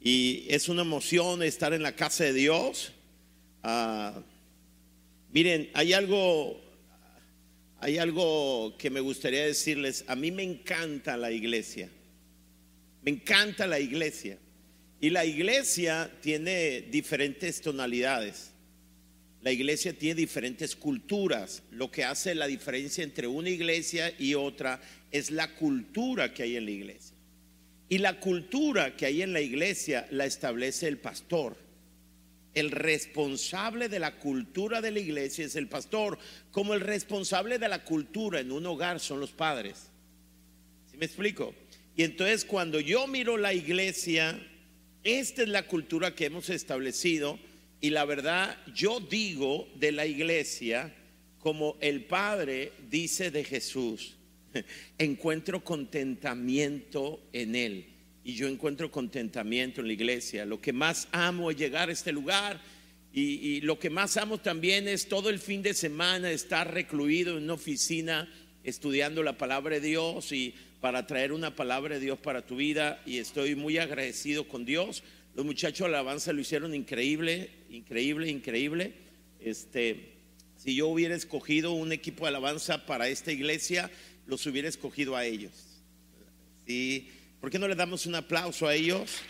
y es una emoción estar en la casa de Dios. Ah, miren, hay algo, hay algo que me gustaría decirles. A mí me encanta la iglesia. Me encanta la iglesia. Y la iglesia tiene diferentes tonalidades. La iglesia tiene diferentes culturas. Lo que hace la diferencia entre una iglesia y otra es la cultura que hay en la iglesia. Y la cultura que hay en la iglesia la establece el pastor. El responsable de la cultura de la iglesia es el pastor, como el responsable de la cultura en un hogar son los padres. ¿Sí me explico? Y entonces cuando yo miro la iglesia, esta es la cultura que hemos establecido y la verdad yo digo de la iglesia como el Padre dice de Jesús, encuentro contentamiento en Él y yo encuentro contentamiento en la iglesia. Lo que más amo es llegar a este lugar y, lo que más amo también es todo el fin de semana estar recluido en una oficina estudiando la palabra de Dios y para traer una palabra de Dios para tu vida y estoy muy agradecido con Dios. Los muchachos de alabanza lo hicieron increíble, increíble, increíble. Este, si yo hubiera escogido un equipo de alabanza para esta iglesia, los hubiera escogido a ellos. ¿Sí? ¿Por qué no le damos un aplauso a ellos?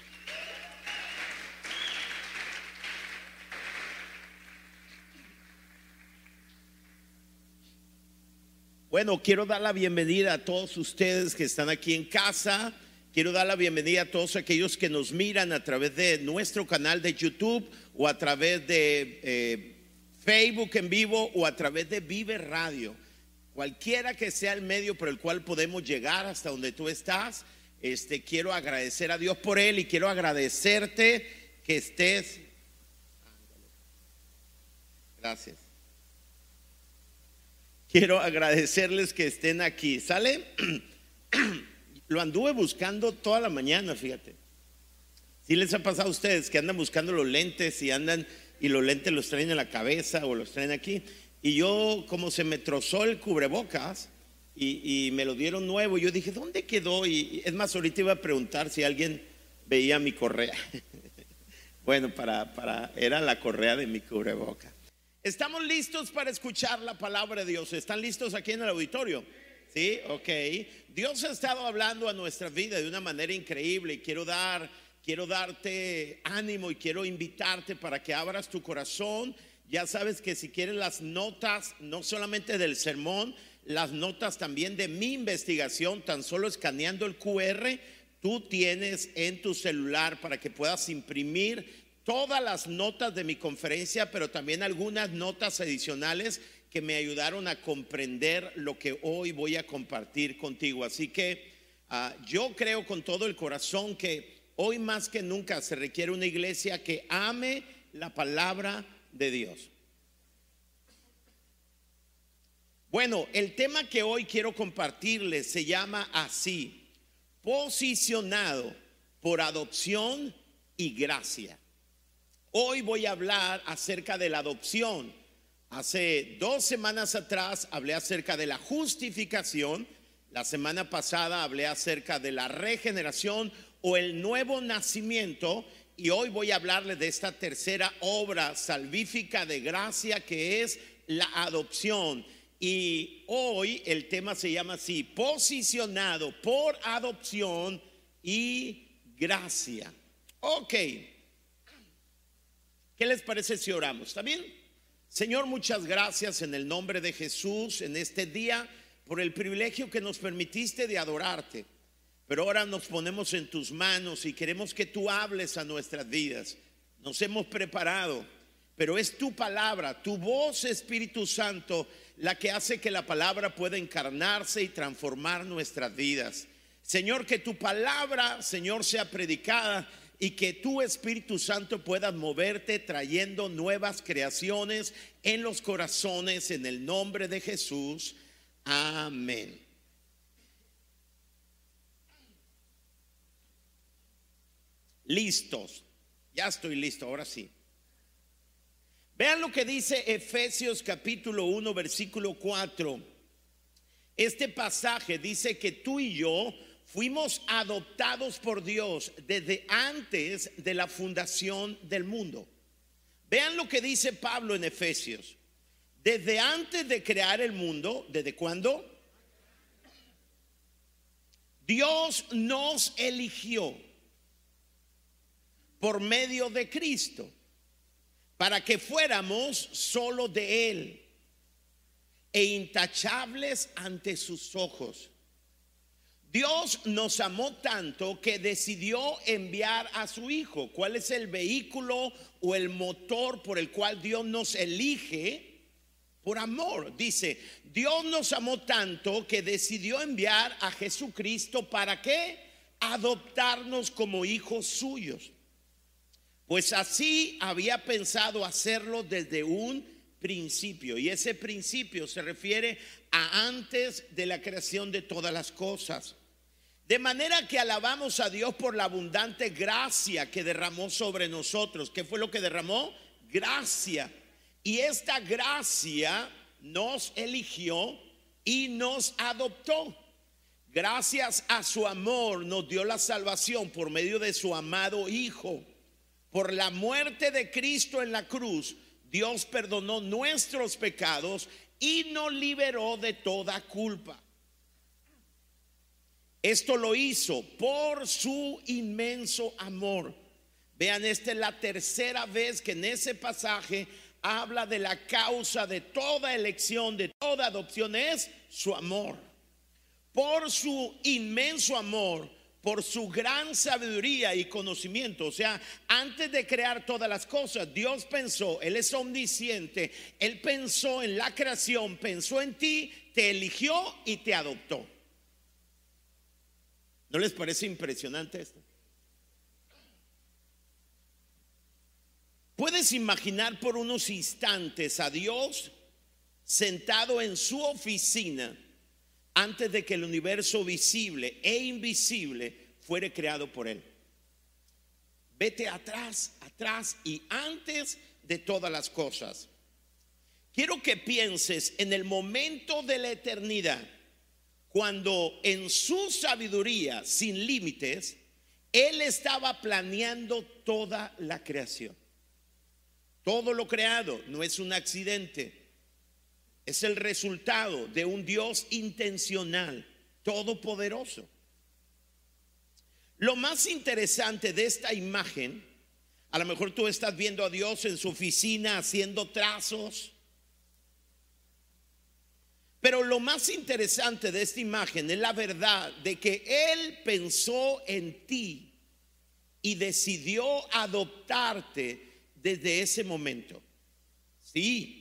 Bueno, quiero dar la bienvenida a todos ustedes que están aquí en casa. Quiero dar la bienvenida a todos aquellos que nos miran a través de nuestro canal de YouTube o a través de eh, Facebook en vivo o a través de Vive Radio. Cualquiera que sea el medio por el cual podemos llegar hasta donde tú estás, este, quiero agradecer a Dios por él y quiero agradecerte que estés. Gracias. Quiero agradecerles que estén aquí. ¿Sale? Lo anduve buscando toda la mañana, fíjate. Si les ha pasado a ustedes que andan buscando los lentes y andan y los lentes los traen en la cabeza o los traen aquí? Y yo, como se me trozó el cubrebocas y, y me lo dieron nuevo, yo dije, ¿dónde quedó? Y es más, ahorita iba a preguntar si alguien veía mi correa. bueno, para, para, era la correa de mi cubreboca. ¿Estamos listos para escuchar la palabra de Dios? ¿Están listos aquí en el auditorio? Sí, ok. Dios ha estado hablando a nuestra vida de una manera increíble y quiero dar, quiero darte ánimo y quiero invitarte para que abras tu corazón. Ya sabes que si quieres las notas, no solamente del sermón, las notas también de mi investigación, tan solo escaneando el QR, tú tienes en tu celular para que puedas imprimir todas las notas de mi conferencia, pero también algunas notas adicionales que me ayudaron a comprender lo que hoy voy a compartir contigo. Así que uh, yo creo con todo el corazón que hoy más que nunca se requiere una iglesia que ame la palabra de Dios. Bueno, el tema que hoy quiero compartirles se llama así, posicionado por adopción y gracia. Hoy voy a hablar acerca de la adopción. Hace dos semanas atrás hablé acerca de la justificación. La semana pasada hablé acerca de la regeneración o el nuevo nacimiento. Y hoy voy a hablarles de esta tercera obra salvífica de gracia que es la adopción. Y hoy el tema se llama así, posicionado por adopción y gracia. Ok. ¿Qué les parece si oramos? ¿Está bien? Señor, muchas gracias en el nombre de Jesús en este día por el privilegio que nos permitiste de adorarte. Pero ahora nos ponemos en tus manos y queremos que tú hables a nuestras vidas. Nos hemos preparado, pero es tu palabra, tu voz, Espíritu Santo, la que hace que la palabra pueda encarnarse y transformar nuestras vidas. Señor, que tu palabra, Señor, sea predicada y que tu Espíritu Santo pueda moverte trayendo nuevas creaciones en los corazones en el nombre de Jesús. Amén. Listos. Ya estoy listo, ahora sí. Vean lo que dice Efesios capítulo 1, versículo 4. Este pasaje dice que tú y yo fuimos adoptados por Dios desde antes de la fundación del mundo. Vean lo que dice Pablo en Efesios. Desde antes de crear el mundo, ¿desde cuándo? Dios nos eligió por medio de Cristo para que fuéramos solo de Él e intachables ante sus ojos. Dios nos amó tanto que decidió enviar a su Hijo. ¿Cuál es el vehículo o el motor por el cual Dios nos elige? por amor. Dice, Dios nos amó tanto que decidió enviar a Jesucristo para qué? Adoptarnos como hijos suyos. Pues así había pensado hacerlo desde un principio. Y ese principio se refiere a antes de la creación de todas las cosas. De manera que alabamos a Dios por la abundante gracia que derramó sobre nosotros. ¿Qué fue lo que derramó? Gracia y esta gracia nos eligió y nos adoptó. Gracias a su amor nos dio la salvación por medio de su amado Hijo. Por la muerte de Cristo en la cruz, Dios perdonó nuestros pecados y nos liberó de toda culpa. Esto lo hizo por su inmenso amor. Vean, esta es la tercera vez que en ese pasaje habla de la causa de toda elección, de toda adopción, es su amor. Por su inmenso amor, por su gran sabiduría y conocimiento. O sea, antes de crear todas las cosas, Dios pensó, Él es omnisciente, Él pensó en la creación, pensó en ti, te eligió y te adoptó. ¿No les parece impresionante esto? ¿Puedes imaginar por unos instantes a Dios sentado en su oficina antes de que el universo visible e invisible fuere creado por Él? Vete atrás, atrás y antes de todas las cosas. Quiero que pienses en el momento de la eternidad, cuando en su sabiduría sin límites, Él estaba planeando toda la creación. Todo lo creado no es un accidente, es el resultado de un Dios intencional, todopoderoso. Lo más interesante de esta imagen, a lo mejor tú estás viendo a Dios en su oficina haciendo trazos, pero lo más interesante de esta imagen es la verdad de que Él pensó en ti y decidió adoptarte desde ese momento. Sí,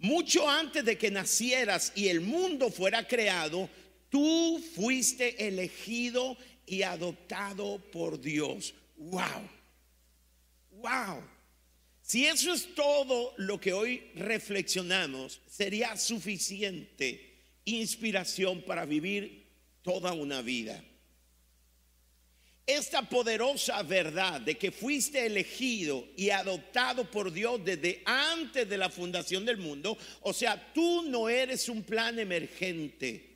mucho antes de que nacieras y el mundo fuera creado, tú fuiste elegido y adoptado por Dios. Wow, wow. Si eso es todo lo que hoy reflexionamos, sería suficiente inspiración para vivir toda una vida esta poderosa verdad de que fuiste elegido y adoptado por Dios desde antes de la fundación del mundo, o sea, tú no eres un plan emergente.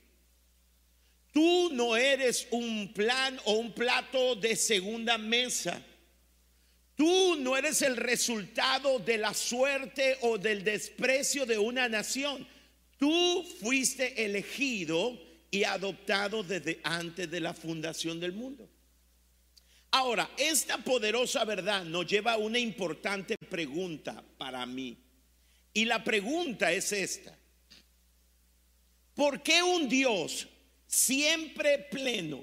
Tú no eres un plan o un plato de segunda mesa. Tú no eres el resultado de la suerte o del desprecio de una nación. Tú fuiste elegido y adoptado desde antes de la fundación del mundo. Ahora, esta poderosa verdad nos lleva a una importante pregunta para mí. Y la pregunta es esta. ¿Por qué un Dios siempre pleno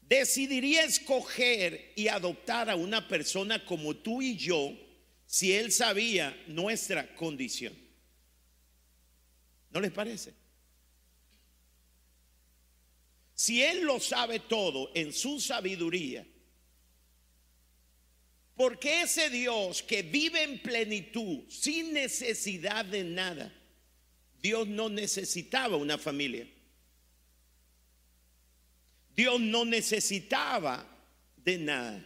decidiría escoger y adoptar a una persona como tú y yo si él sabía nuestra condición? ¿No les parece? Si Él lo sabe todo en su sabiduría, ¿por qué ese Dios que vive en plenitud, sin necesidad de nada, Dios no necesitaba una familia? Dios no necesitaba de nada.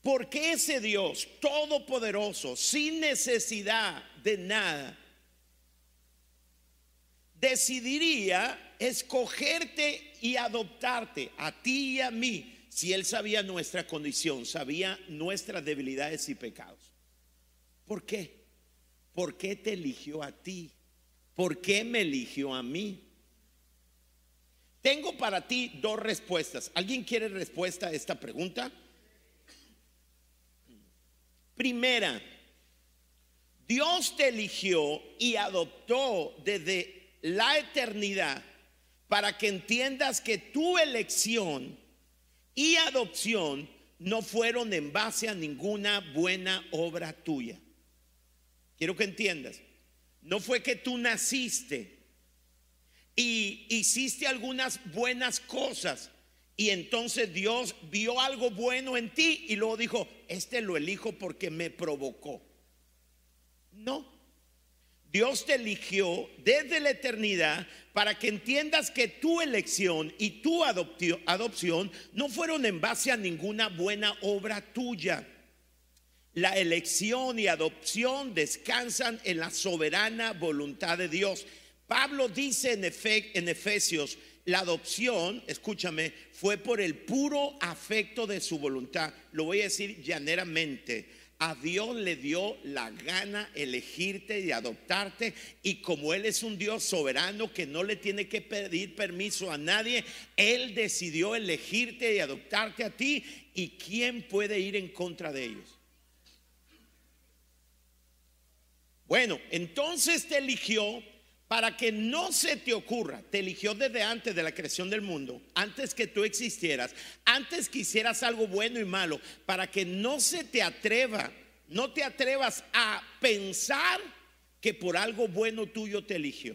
¿Por qué ese Dios todopoderoso, sin necesidad de nada, decidiría escogerte y adoptarte a ti y a mí, si Él sabía nuestra condición, sabía nuestras debilidades y pecados. ¿Por qué? ¿Por qué te eligió a ti? ¿Por qué me eligió a mí? Tengo para ti dos respuestas. ¿Alguien quiere respuesta a esta pregunta? Primera, Dios te eligió y adoptó desde la eternidad para que entiendas que tu elección y adopción no fueron en base a ninguna buena obra tuya. Quiero que entiendas. No fue que tú naciste y hiciste algunas buenas cosas y entonces Dios vio algo bueno en ti y luego dijo, este lo elijo porque me provocó. No. Dios te eligió desde la eternidad para que entiendas que tu elección y tu adopción no fueron en base a ninguna buena obra tuya. La elección y adopción descansan en la soberana voluntad de Dios. Pablo dice en, en Efesios, la adopción, escúchame, fue por el puro afecto de su voluntad. Lo voy a decir llaneramente. A Dios le dio la gana elegirte y adoptarte y como Él es un Dios soberano que no le tiene que pedir permiso a nadie, Él decidió elegirte y adoptarte a ti y ¿quién puede ir en contra de ellos? Bueno, entonces te eligió para que no se te ocurra, te eligió desde antes de la creación del mundo, antes que tú existieras, antes que hicieras algo bueno y malo, para que no se te atreva, no te atrevas a pensar que por algo bueno tuyo te eligió.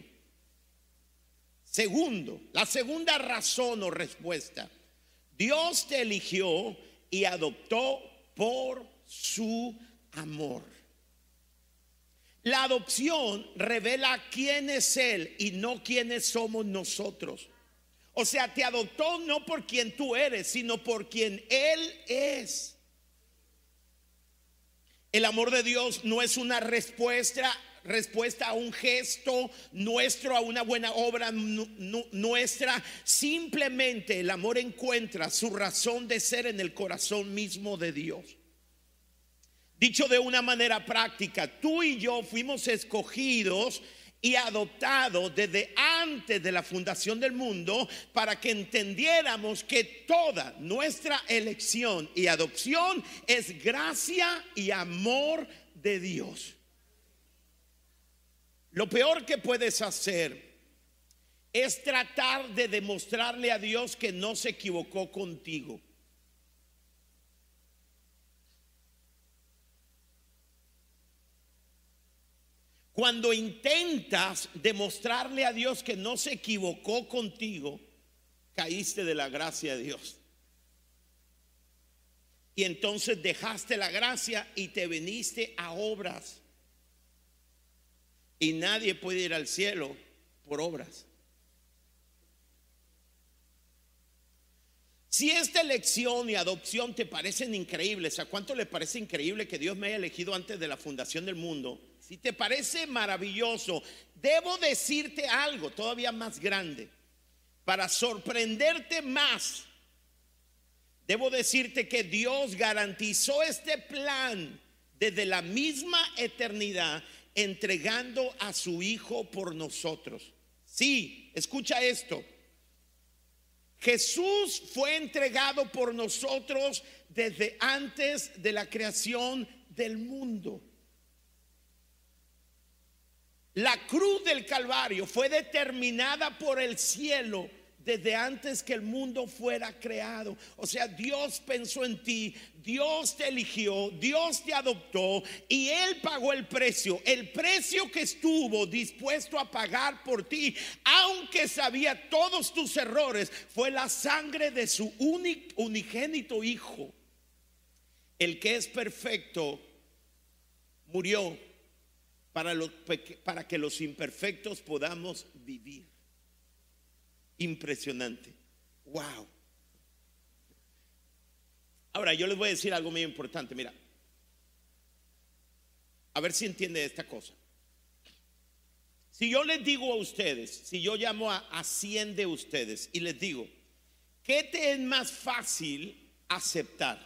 Segundo, la segunda razón o respuesta, Dios te eligió y adoptó por su amor. La adopción revela quién es Él y no quiénes somos nosotros. O sea, te adoptó no por quien tú eres, sino por quien Él es. El amor de Dios no es una respuesta, respuesta a un gesto nuestro, a una buena obra nuestra. Simplemente el amor encuentra su razón de ser en el corazón mismo de Dios. Dicho de una manera práctica, tú y yo fuimos escogidos y adoptados desde antes de la fundación del mundo para que entendiéramos que toda nuestra elección y adopción es gracia y amor de Dios. Lo peor que puedes hacer es tratar de demostrarle a Dios que no se equivocó contigo. Cuando intentas demostrarle a Dios que no se equivocó contigo, caíste de la gracia de Dios. Y entonces dejaste la gracia y te veniste a obras. Y nadie puede ir al cielo por obras. Si esta elección y adopción te parecen increíbles, ¿a cuánto le parece increíble que Dios me haya elegido antes de la fundación del mundo? Si te parece maravilloso, debo decirte algo todavía más grande. Para sorprenderte más, debo decirte que Dios garantizó este plan desde la misma eternidad, entregando a su Hijo por nosotros. Sí, escucha esto. Jesús fue entregado por nosotros desde antes de la creación del mundo. La cruz del Calvario fue determinada por el cielo desde antes que el mundo fuera creado. O sea, Dios pensó en ti, Dios te eligió, Dios te adoptó y Él pagó el precio. El precio que estuvo dispuesto a pagar por ti, aunque sabía todos tus errores, fue la sangre de su unigénito Hijo. El que es perfecto murió para, que los imperfectos podamos vivir. Impresionante. Wow. Ahora, yo les voy a decir algo muy importante. Mira, a ver si entiende esta cosa. Si yo les digo a ustedes, si yo llamo a, a 100 de ustedes y les digo, ¿qué te es más fácil aceptar?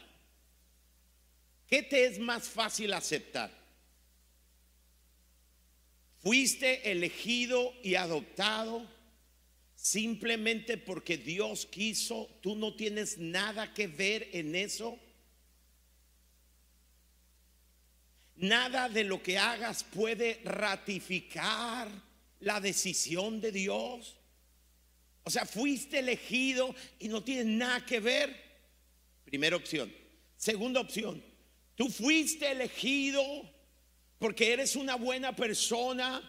¿Qué te es más fácil aceptar? ¿Fuiste elegido y adoptado simplemente porque Dios quiso? ¿Tú no tienes nada que ver en eso? Nada de lo que hagas puede ratificar la decisión de Dios. O sea, fuiste elegido y no tiene nada que ver. Primera opción. Segunda opción, tú fuiste elegido porque eres una buena persona.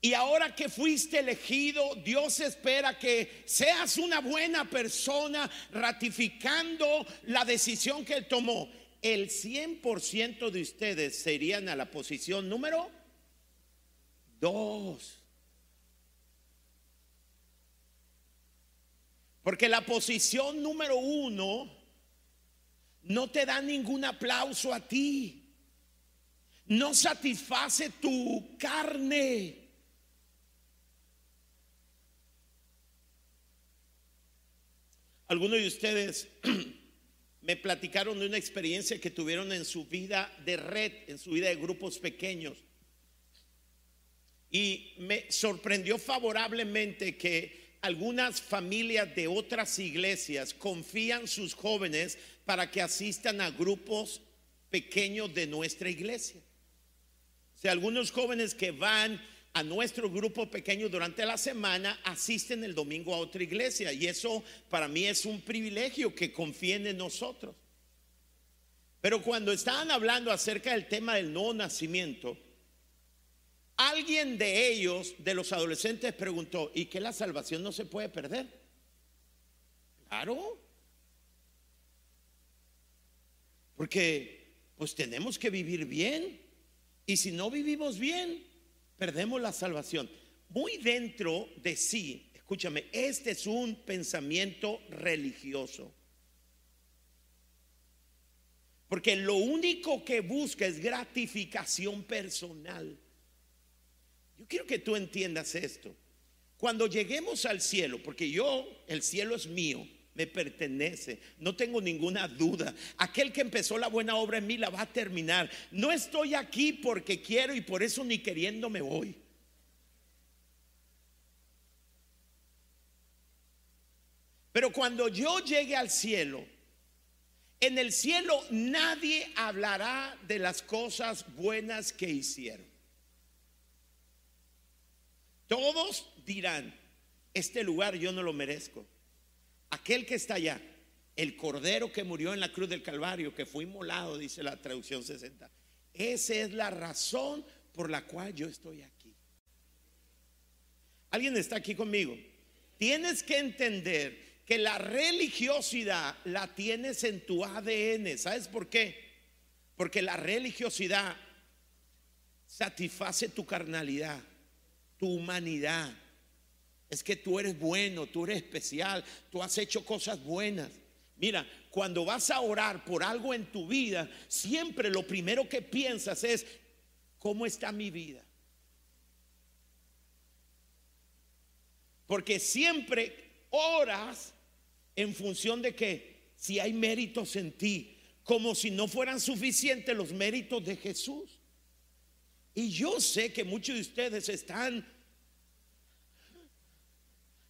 Y ahora que fuiste elegido, Dios espera que seas una buena persona ratificando la decisión que Él tomó el 100% de ustedes serían a la posición número 2. Porque la posición número uno no te da ningún aplauso a ti. No satisface tu carne. Algunos de ustedes me platicaron de una experiencia que tuvieron en su vida de red, en su vida de grupos pequeños. Y me sorprendió favorablemente que algunas familias de otras iglesias confían sus jóvenes para que asistan a grupos pequeños de nuestra iglesia. Sea, algunos jóvenes que van a nuestro grupo pequeño durante la semana asisten el domingo a otra iglesia y eso para mí es un privilegio que confíen en nosotros. Pero cuando estaban hablando acerca del tema del nuevo nacimiento, alguien de ellos, de los adolescentes, preguntó, ¿y que la salvación no se puede perder? Claro. Porque pues tenemos que vivir bien. Y si no vivimos bien, perdemos la salvación. Muy dentro de sí, escúchame, este es un pensamiento religioso. Porque lo único que busca es gratificación personal. Yo quiero que tú entiendas esto. Cuando lleguemos al cielo, porque yo, el cielo es mío, me pertenece, no tengo ninguna duda. Aquel que empezó la buena obra en mí la va a terminar. No estoy aquí porque quiero y por eso ni queriendo me voy. Pero cuando yo llegue al cielo, en el cielo nadie hablará de las cosas buenas que hicieron. Todos dirán, este lugar yo no lo merezco aquel que está allá, el cordero que murió en la cruz del Calvario, que fue inmolado, dice la traducción 60. Esa es la razón por la cual yo estoy aquí. ¿Alguien está aquí conmigo? Tienes que entender que la religiosidad la tienes en tu ADN. ¿Sabes por qué? Porque la religiosidad satisface tu carnalidad, tu humanidad, es que tú eres bueno, tú eres especial, tú has hecho cosas buenas. Mira, cuando vas a orar por algo en tu vida, siempre lo primero que piensas es, ¿cómo está mi vida? Porque siempre oras en función de que si hay méritos en ti, como si no fueran suficientes los méritos de Jesús. Y yo sé que muchos de ustedes están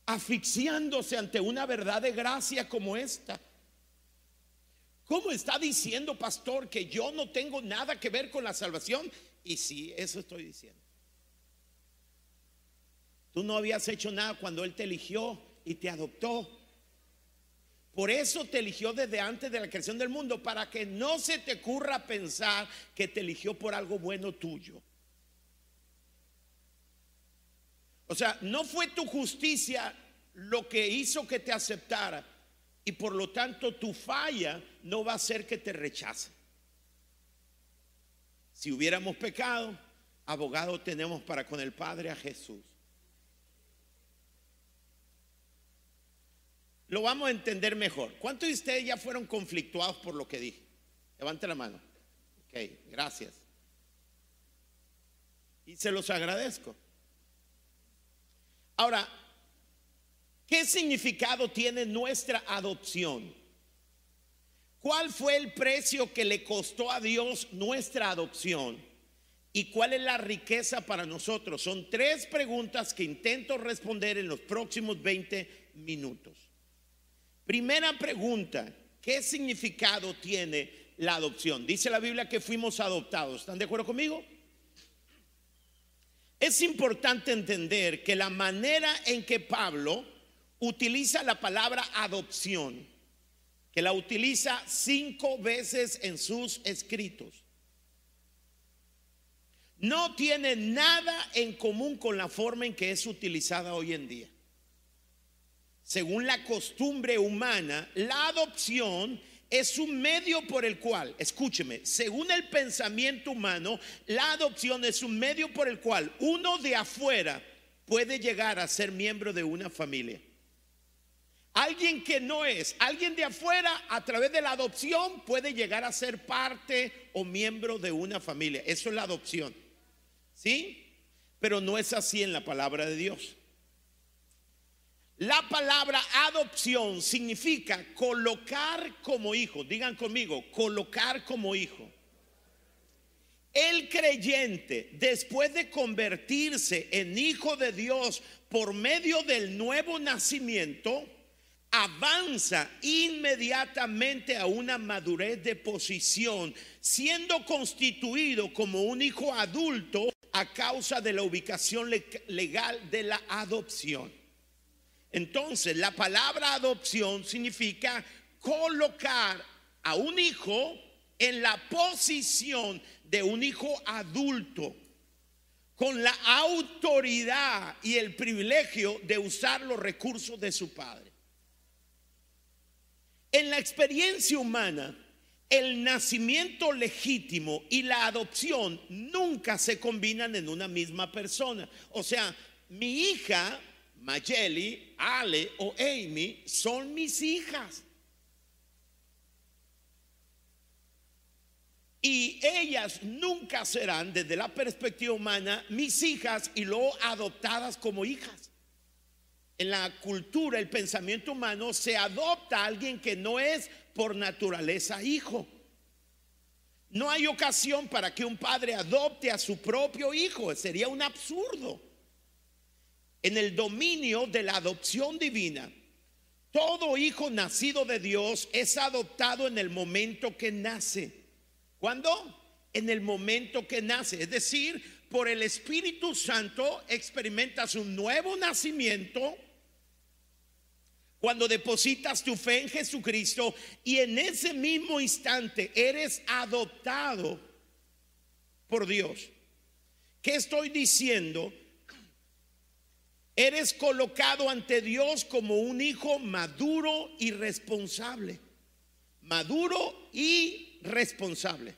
asfixiándose ante una verdad de gracia como esta. ¿Cómo está diciendo, pastor, que yo no tengo nada que ver con la salvación? Y sí, eso estoy diciendo. Tú no habías hecho nada cuando Él te eligió y te adoptó. Por eso te eligió desde antes de la creación del mundo, para que no se te ocurra pensar que te eligió por algo bueno tuyo. O sea, no fue tu justicia lo que hizo que te aceptara y por lo tanto tu falla no va a ser que te rechace. Si hubiéramos pecado, abogado tenemos para con el Padre a Jesús. Lo vamos a entender mejor. ¿Cuántos de ustedes ya fueron conflictuados por lo que dije? Levante la mano. Ok, gracias. Y se los agradezco. Ahora, ¿qué significado tiene nuestra adopción? ¿Cuál fue el precio que le costó a Dios nuestra adopción? ¿Y cuál es la riqueza para nosotros? Son tres preguntas que intento responder en los próximos 20 minutos. Primera pregunta, ¿qué significado tiene la adopción? Dice la Biblia que fuimos adoptados. ¿Están de acuerdo conmigo? Es importante entender que la manera en que Pablo utiliza la palabra adopción que la utiliza cinco veces en sus escritos. No tiene nada en común con la forma en que es utilizada hoy en día. Según la costumbre humana, la adopción es un medio por el cual, escúcheme, según el pensamiento humano, la adopción es un medio por el cual uno de afuera puede llegar a ser miembro de una familia. Alguien que no es, alguien de afuera, a través de la adopción, puede llegar a ser parte o miembro de una familia. Eso es la adopción. ¿Sí? Pero no es así en la palabra de Dios. La palabra adopción significa colocar como hijo. Digan conmigo, colocar como hijo. El creyente, después de convertirse en hijo de Dios por medio del nuevo nacimiento, avanza inmediatamente a una madurez de posición, siendo constituido como un hijo adulto a causa de la ubicación legal de la adopción. Entonces, la palabra adopción significa colocar a un hijo en la posición de un hijo adulto, con la autoridad y el privilegio de usar los recursos de su padre. En la experiencia humana, el nacimiento legítimo y la adopción nunca se combinan en una misma persona. O sea, mi hija, Mayeli, Ale o Amy, son mis hijas. Y ellas nunca serán, desde la perspectiva humana, mis hijas y luego adoptadas como hijas en la cultura, el pensamiento humano, se adopta a alguien que no es por naturaleza hijo. No hay ocasión para que un padre adopte a su propio hijo, sería un absurdo. En el dominio de la adopción divina, todo hijo nacido de Dios es adoptado en el momento que nace. ¿Cuándo? En el momento que nace. Es decir, por el Espíritu Santo experimentas un nuevo nacimiento cuando depositas tu fe en Jesucristo y en ese mismo instante eres adoptado por Dios. ¿Qué estoy diciendo? Eres colocado ante Dios como un hijo maduro y responsable. Maduro y responsable.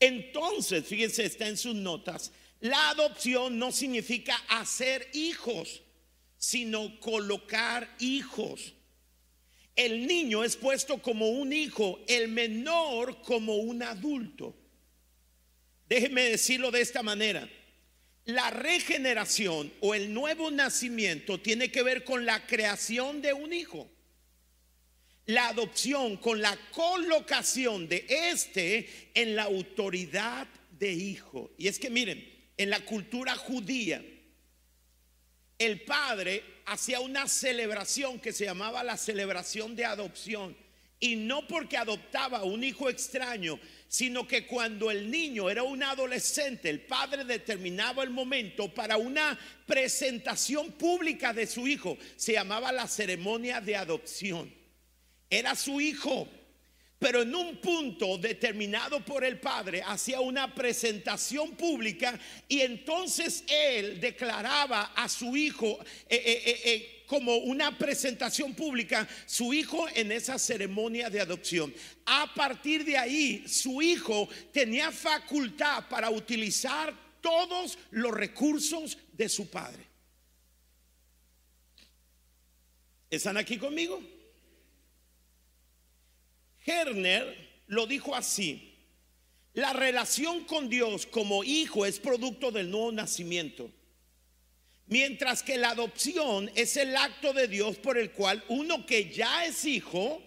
Entonces, fíjense, está en sus notas, la adopción no significa hacer hijos, sino colocar hijos. El niño es puesto como un hijo, el menor como un adulto. Déjeme decirlo de esta manera. La regeneración o el nuevo nacimiento tiene que ver con la creación de un hijo la adopción con la colocación de este en la autoridad de hijo. Y es que miren, en la cultura judía, el padre hacía una celebración que se llamaba la celebración de adopción. Y no porque adoptaba un hijo extraño, sino que cuando el niño era un adolescente, el padre determinaba el momento para una presentación pública de su hijo. Se llamaba la ceremonia de adopción era su hijo, pero en un punto determinado por el padre hacía una presentación pública y entonces él declaraba a su hijo eh, eh, eh, como una presentación pública, su hijo en esa ceremonia de adopción. A partir de ahí, su hijo tenía facultad para utilizar todos los recursos de su padre. ¿Están aquí conmigo? Herner lo dijo así. La relación con Dios como hijo es producto del nuevo nacimiento. Mientras que la adopción es el acto de Dios por el cual uno que ya es hijo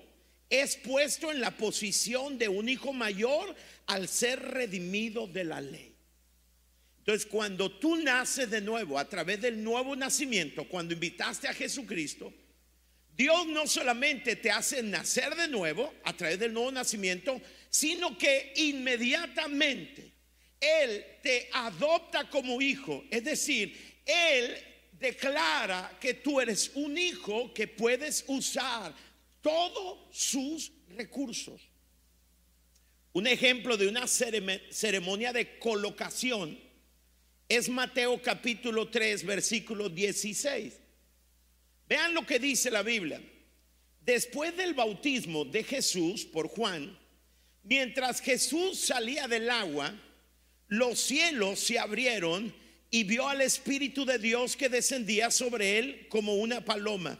es puesto en la posición de un hijo mayor al ser redimido de la ley. Entonces, cuando tú naces de nuevo a través del nuevo nacimiento, cuando invitaste a Jesucristo, Dios no solamente te hace nacer de nuevo a través del nuevo nacimiento, sino que inmediatamente Él te adopta como hijo. Es decir, él declara que tú eres un hijo que puedes usar todos sus recursos. Un ejemplo de una ceremonia de colocación es Mateo capítulo 3, versículo 16. Vean lo que dice la Biblia. Después del bautismo de Jesús por Juan, mientras Jesús salía del agua, los cielos se abrieron y vio al Espíritu de Dios que descendía sobre él como una paloma.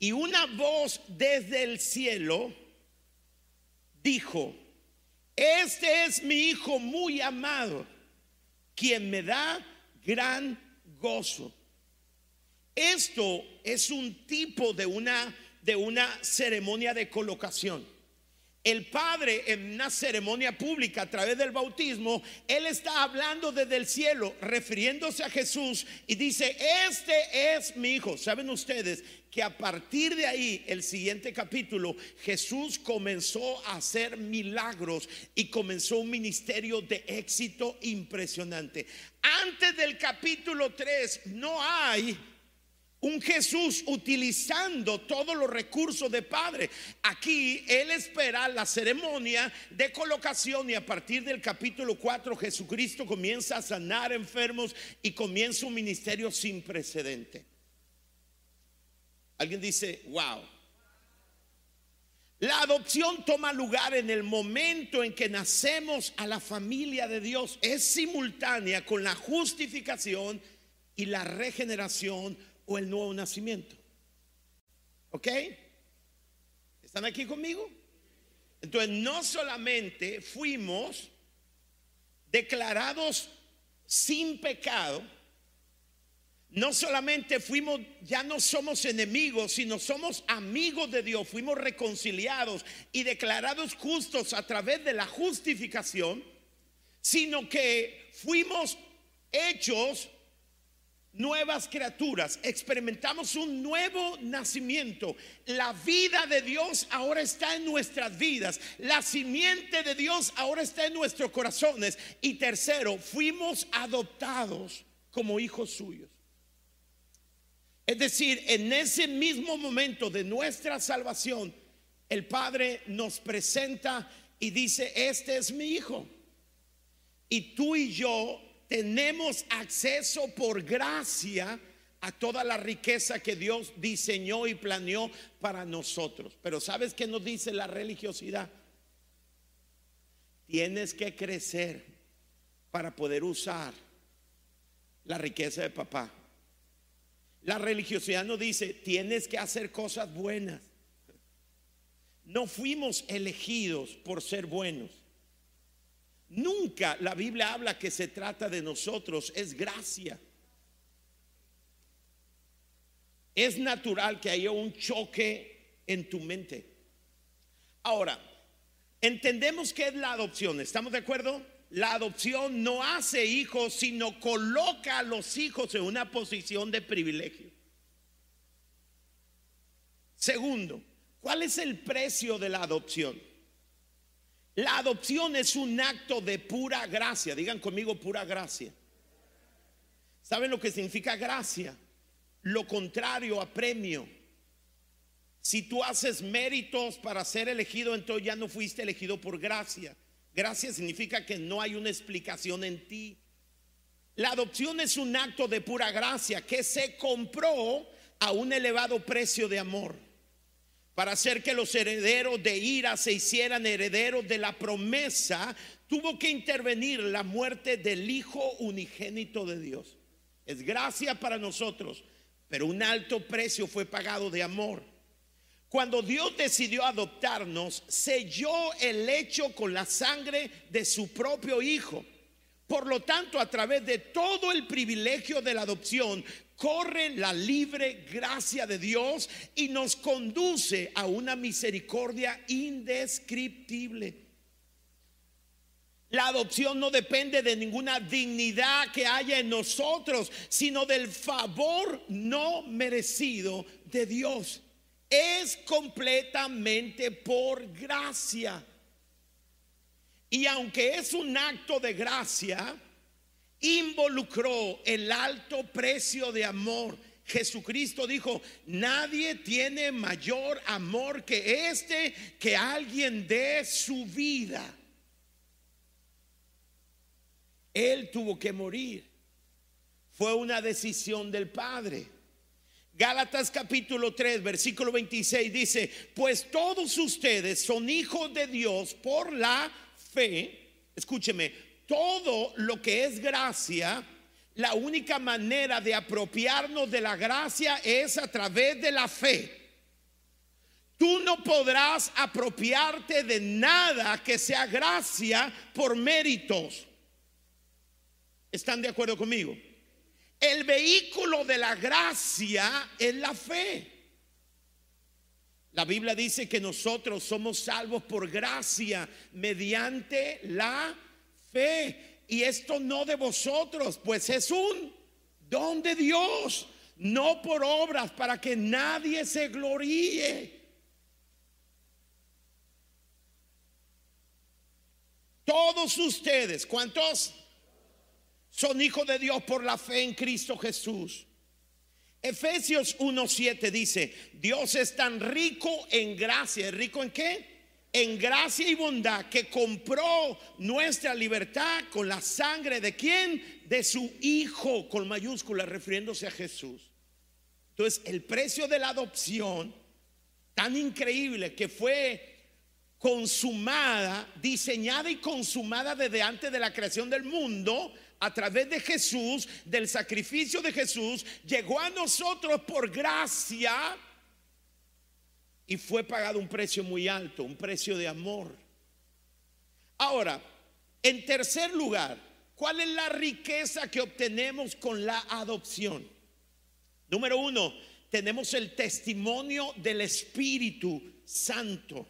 Y una voz desde el cielo dijo, este es mi Hijo muy amado, quien me da gran gozo. Esto es un tipo de una, de una ceremonia de colocación el Padre en una ceremonia pública a través del bautismo, Él está hablando desde el cielo, refiriéndose a Jesús y dice, este es mi Hijo. ¿Saben ustedes que a partir de ahí, el siguiente capítulo, Jesús comenzó a hacer milagros y comenzó un ministerio de éxito impresionante? Antes del capítulo 3 no hay un Jesús utilizando todos los recursos de Padre. Aquí Él espera la ceremonia de colocación y a partir del capítulo 4 Jesucristo comienza a sanar enfermos y comienza un ministerio sin precedente. Alguien dice, wow. La adopción toma lugar en el momento en que nacemos a la familia de Dios. Es simultánea con la justificación y la regeneración o el nuevo nacimiento. ¿Ok? ¿Están aquí conmigo? Entonces, no solamente fuimos declarados sin pecado, no solamente fuimos, ya no somos enemigos, sino somos amigos de Dios, fuimos reconciliados y declarados justos a través de la justificación, sino que fuimos hechos nuevas criaturas, experimentamos un nuevo nacimiento. La vida de Dios ahora está en nuestras vidas. La simiente de Dios ahora está en nuestros corazones. Y tercero, fuimos adoptados como hijos suyos. Es decir, en ese mismo momento de nuestra salvación, el Padre nos presenta y dice, este es mi hijo. Y tú y yo tenemos acceso por gracia a toda la riqueza que Dios diseñó y planeó para nosotros. Pero ¿sabes qué nos dice la religiosidad? Tienes que crecer para poder usar la riqueza de papá. La religiosidad nos dice, tienes que hacer cosas buenas. No fuimos elegidos por ser buenos. Nunca la Biblia habla que se trata de nosotros, es gracia. Es natural que haya un choque en tu mente. Ahora, entendemos que es la adopción, ¿estamos de acuerdo? La adopción no hace hijos, sino coloca a los hijos en una posición de privilegio. Segundo, ¿cuál es el precio de la adopción? La adopción es un acto de pura gracia. Digan conmigo pura gracia. ¿Saben lo que significa gracia? Lo contrario a premio. Si tú haces méritos para ser elegido, entonces ya no fuiste elegido por gracia. Gracia significa que no hay una explicación en ti. La adopción es un acto de pura gracia que se compró a un elevado precio de amor para hacer que los herederos de ira se hicieran herederos de la promesa, tuvo que intervenir la muerte del Hijo unigénito de Dios. Es gracia para nosotros, pero un alto precio fue pagado de amor. Cuando Dios decidió adoptarnos, selló el hecho con la sangre de su propio Hijo. Por lo tanto, a través de todo el privilegio de la adopción, corre la libre gracia de Dios y nos conduce a una misericordia indescriptible. La adopción no depende de ninguna dignidad que haya en nosotros, sino del favor no merecido de Dios. Es completamente por gracia. Y aunque es un acto de gracia, involucró el alto precio de amor. Jesucristo dijo, nadie tiene mayor amor que este, que alguien dé su vida. Él tuvo que morir. Fue una decisión del Padre. Gálatas capítulo 3, versículo 26 dice, pues todos ustedes son hijos de Dios por la fe. Escúcheme, todo lo que es gracia, la única manera de apropiarnos de la gracia es a través de la fe. Tú no podrás apropiarte de nada que sea gracia por méritos. ¿Están de acuerdo conmigo? El vehículo de la gracia es la fe. La Biblia dice que nosotros somos salvos por gracia mediante la fe. Y esto no de vosotros, pues es un don de Dios, no por obras para que nadie se gloríe. Todos ustedes, ¿cuántos? Son hijos de Dios por la fe en Cristo Jesús. Efesios 1.7 dice, Dios es tan rico en gracia. ¿Rico en qué? en gracia y bondad que compró nuestra libertad con la sangre de quién? De su Hijo, con mayúscula, refiriéndose a Jesús. Entonces, el precio de la adopción, tan increíble que fue consumada, diseñada y consumada desde antes de la creación del mundo, a través de Jesús, del sacrificio de Jesús, llegó a nosotros por gracia y fue pagado un precio muy alto, un precio de amor. Ahora, en tercer lugar, ¿cuál es la riqueza que obtenemos con la adopción? Número uno, tenemos el testimonio del Espíritu Santo.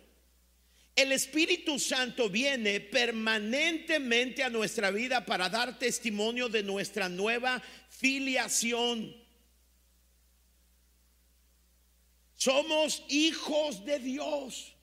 El Espíritu Santo viene permanentemente a nuestra vida para dar testimonio de nuestra nueva filiación. Somos hijos de Dios.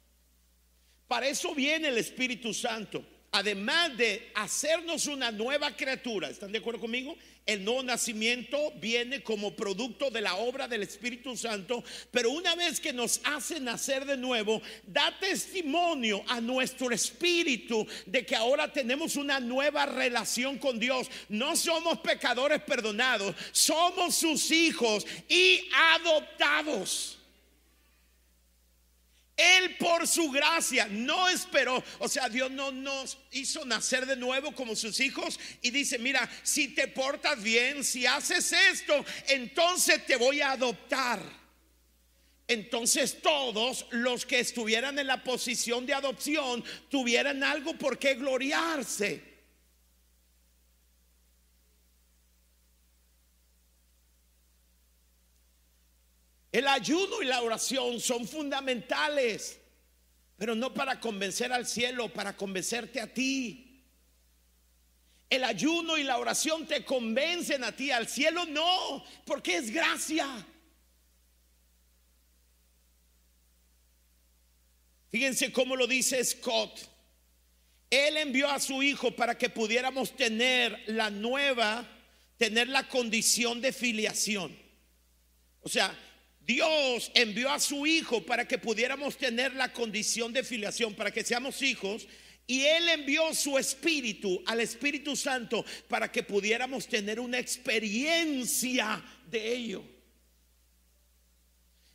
Para eso viene el Espíritu Santo. Además de hacernos una nueva criatura, ¿están de acuerdo conmigo? El nuevo nacimiento viene como producto de la obra del Espíritu Santo, pero una vez que nos hace nacer de nuevo, da testimonio a nuestro espíritu de que ahora tenemos una nueva relación con Dios. No somos pecadores perdonados, somos sus hijos y adoptados. Él por su gracia no esperó, o sea, Dios no nos hizo nacer de nuevo como sus hijos y dice, mira, si te portas bien, si haces esto, entonces te voy a adoptar. Entonces todos los que estuvieran en la posición de adopción tuvieran algo por qué gloriarse. El ayuno y la oración son fundamentales, pero no para convencer al cielo, para convencerte a ti. El ayuno y la oración te convencen a ti, al cielo no, porque es gracia. Fíjense cómo lo dice Scott. Él envió a su hijo para que pudiéramos tener la nueva, tener la condición de filiación. O sea, Dios envió a su Hijo para que pudiéramos tener la condición de filiación, para que seamos hijos. Y Él envió su Espíritu al Espíritu Santo para que pudiéramos tener una experiencia de ello.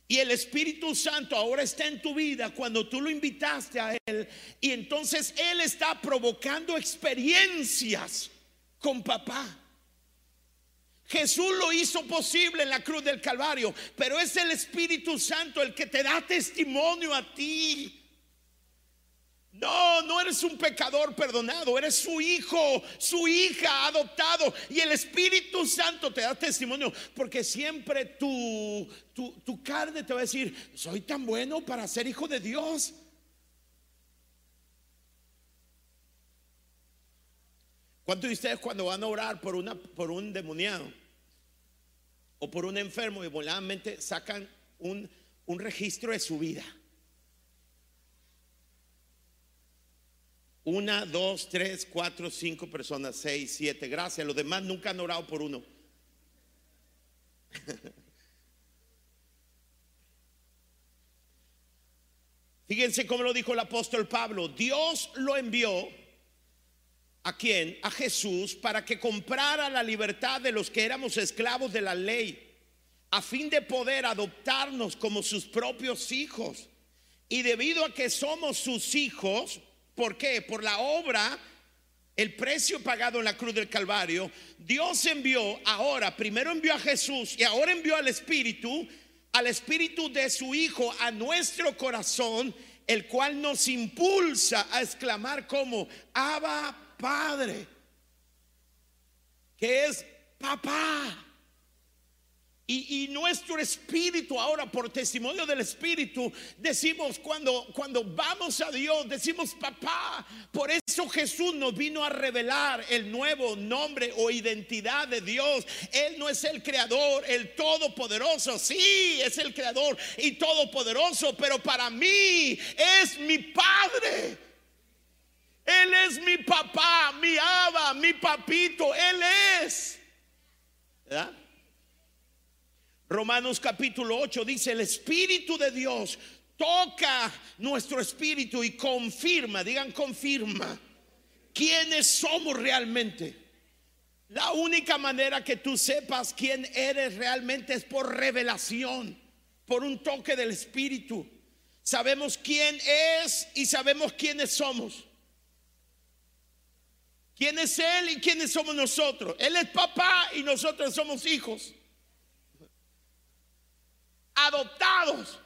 Y el Espíritu Santo ahora está en tu vida cuando tú lo invitaste a Él. Y entonces Él está provocando experiencias con papá. Jesús lo hizo posible en la cruz del Calvario, pero es el Espíritu Santo el que te da testimonio a ti. No, no eres un pecador perdonado, eres su hijo, su hija adoptado. Y el Espíritu Santo te da testimonio, porque siempre tu, tu, carne te va a decir, soy tan bueno para ser hijo de Dios. ¿Cuántos de ustedes cuando van a orar por, una, por un demoniado o por un enfermo y voladamente sacan un, un registro de su vida? Una, dos, tres, cuatro, cinco personas, seis, siete. Gracias. Los demás nunca han orado por uno. Fíjense cómo lo dijo el apóstol Pablo. Dios lo envió a quién? A Jesús para que comprara la libertad de los que éramos esclavos de la ley, a fin de poder adoptarnos como sus propios hijos. Y debido a que somos sus hijos, ¿por qué? Por la obra, el precio pagado en la cruz del Calvario, Dios envió ahora, primero envió a Jesús y ahora envió al Espíritu, al Espíritu de su Hijo, a nuestro corazón, el cual nos impulsa a exclamar como, Abba Padre, que es papá. Y, nuestro espíritu ahora, por testimonio del espíritu, decimos cuando, cuando vamos a Dios, decimos papá. Por eso Jesús nos vino a revelar el nuevo nombre o identidad de Dios. Él no es el creador, el todopoderoso. Sí, es el creador y todopoderoso, pero para mí es mi Padre. Él es mi papá, mi aba, mi papito. Él es. Romanos capítulo 8 dice, el Espíritu de Dios toca nuestro espíritu y confirma, digan confirma, quiénes somos realmente. La única manera que tú sepas quién eres realmente es por revelación, por un toque del Espíritu. Sabemos quién es y sabemos quiénes somos. ¿Quién es Él y quiénes somos nosotros? Él es papá y nosotros somos hijos. Adoptados.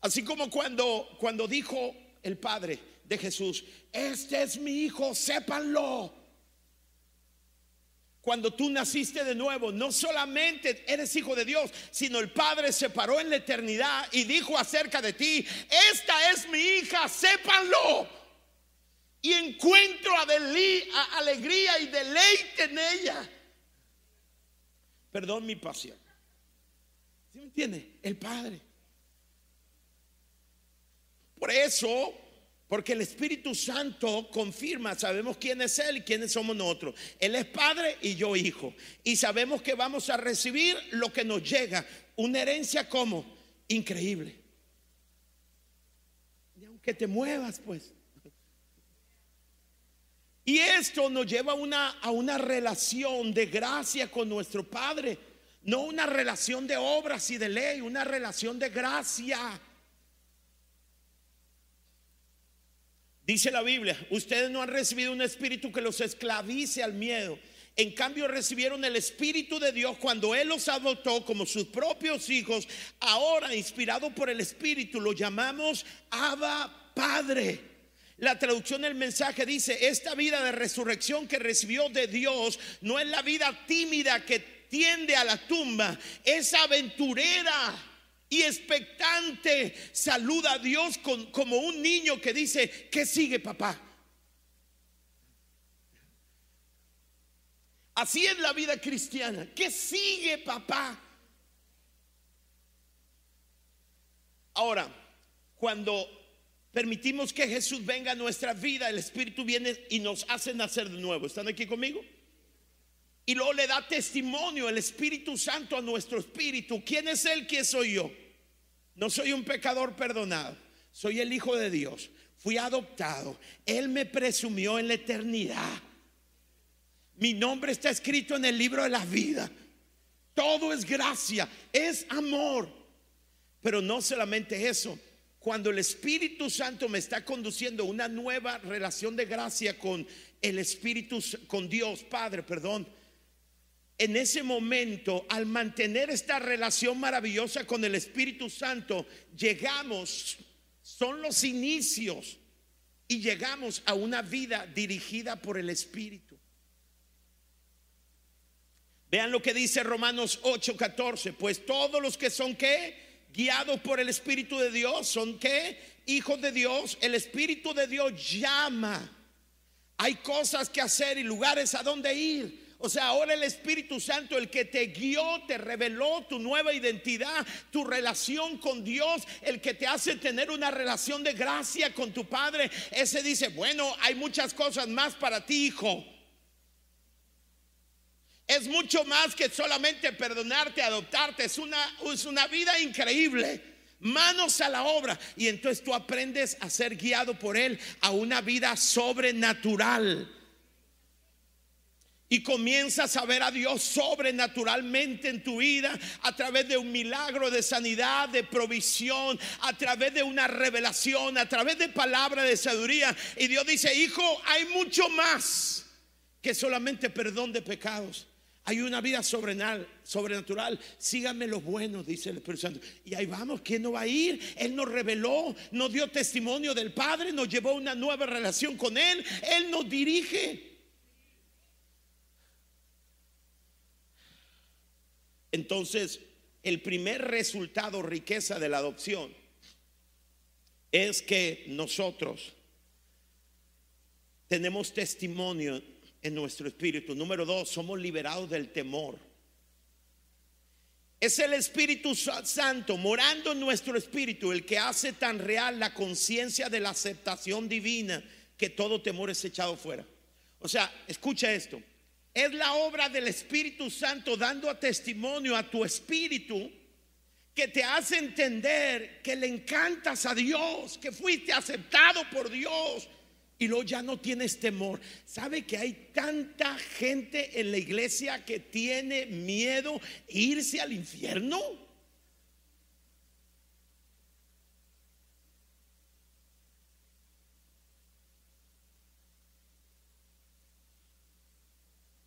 Así como cuando, cuando dijo el Padre de Jesús, este es mi hijo, sépanlo. Cuando tú naciste de nuevo, no solamente eres hijo de Dios, sino el Padre se paró en la eternidad y dijo acerca de ti, esta es mi hija, sépanlo y encuentro alegría y deleite en ella. Perdón mi pasión. ¿Sí me entiende? El Padre. Por eso, porque el Espíritu Santo confirma, sabemos quién es Él y quiénes somos nosotros. Él es Padre y yo Hijo. Y sabemos que vamos a recibir lo que nos llega. Una herencia como increíble. Y aunque te muevas, pues. Y esto nos lleva a una, a una relación de gracia con nuestro Padre, no una relación de obras y de ley, una relación de gracia. Dice la Biblia, ustedes no han recibido un espíritu que los esclavice al miedo. En cambio recibieron el Espíritu de Dios cuando Él los adoptó como sus propios hijos. Ahora, inspirado por el Espíritu, lo llamamos Abba Padre. La traducción del mensaje dice, esta vida de resurrección que recibió de Dios no es la vida tímida que tiende a la tumba, es aventurera y expectante. Saluda a Dios como un niño que dice, ¿qué sigue papá? Así es la vida cristiana. ¿Qué sigue papá? Ahora, cuando permitimos que Jesús venga a nuestra vida, el Espíritu viene y nos hace nacer de nuevo. ¿Están aquí conmigo? Y luego le da testimonio el Espíritu Santo a nuestro espíritu. ¿Quién es Él? ¿Quién soy yo? No soy un pecador perdonado. Soy el Hijo de Dios. Fui adoptado. Él me presumió en la eternidad. Mi nombre está escrito en el libro de la vida. Todo es gracia, es amor. Pero no solamente eso, cuando el Espíritu Santo me está conduciendo una nueva relación de gracia con el Espíritu, con Dios Padre, perdón. En ese momento, al mantener esta relación maravillosa con el Espíritu Santo, llegamos son los inicios y llegamos a una vida dirigida por el Espíritu. Vean lo que dice Romanos 8:14, pues todos los que son qué, guiados por el Espíritu de Dios, son qué, hijos de Dios, el Espíritu de Dios llama. Hay cosas que hacer y lugares a donde ir. O sea, ahora el Espíritu Santo, el que te guió, te reveló tu nueva identidad, tu relación con Dios, el que te hace tener una relación de gracia con tu Padre, ese dice, bueno, hay muchas cosas más para ti, hijo. Es mucho más que solamente perdonarte, adoptarte. Es una, es una vida increíble. Manos a la obra. Y entonces tú aprendes a ser guiado por Él a una vida sobrenatural. Y comienzas a ver a Dios sobrenaturalmente en tu vida a través de un milagro de sanidad, de provisión, a través de una revelación, a través de palabra de sabiduría. Y Dios dice, hijo, hay mucho más que solamente perdón de pecados. Hay una vida sobrenatural. Síganme los buenos, dice el Espíritu Santo. Y ahí vamos, ¿quién no va a ir? Él nos reveló, nos dio testimonio del Padre, nos llevó una nueva relación con Él. Él nos dirige. Entonces, el primer resultado, riqueza de la adopción, es que nosotros tenemos testimonio en nuestro espíritu. Número dos, somos liberados del temor. Es el Espíritu Santo morando en nuestro espíritu el que hace tan real la conciencia de la aceptación divina que todo temor es echado fuera. O sea, escucha esto. Es la obra del Espíritu Santo dando a testimonio a tu espíritu que te hace entender que le encantas a Dios, que fuiste aceptado por Dios, y luego ya no tienes temor. ¿Sabe que hay tanta gente en la iglesia que tiene miedo irse al infierno?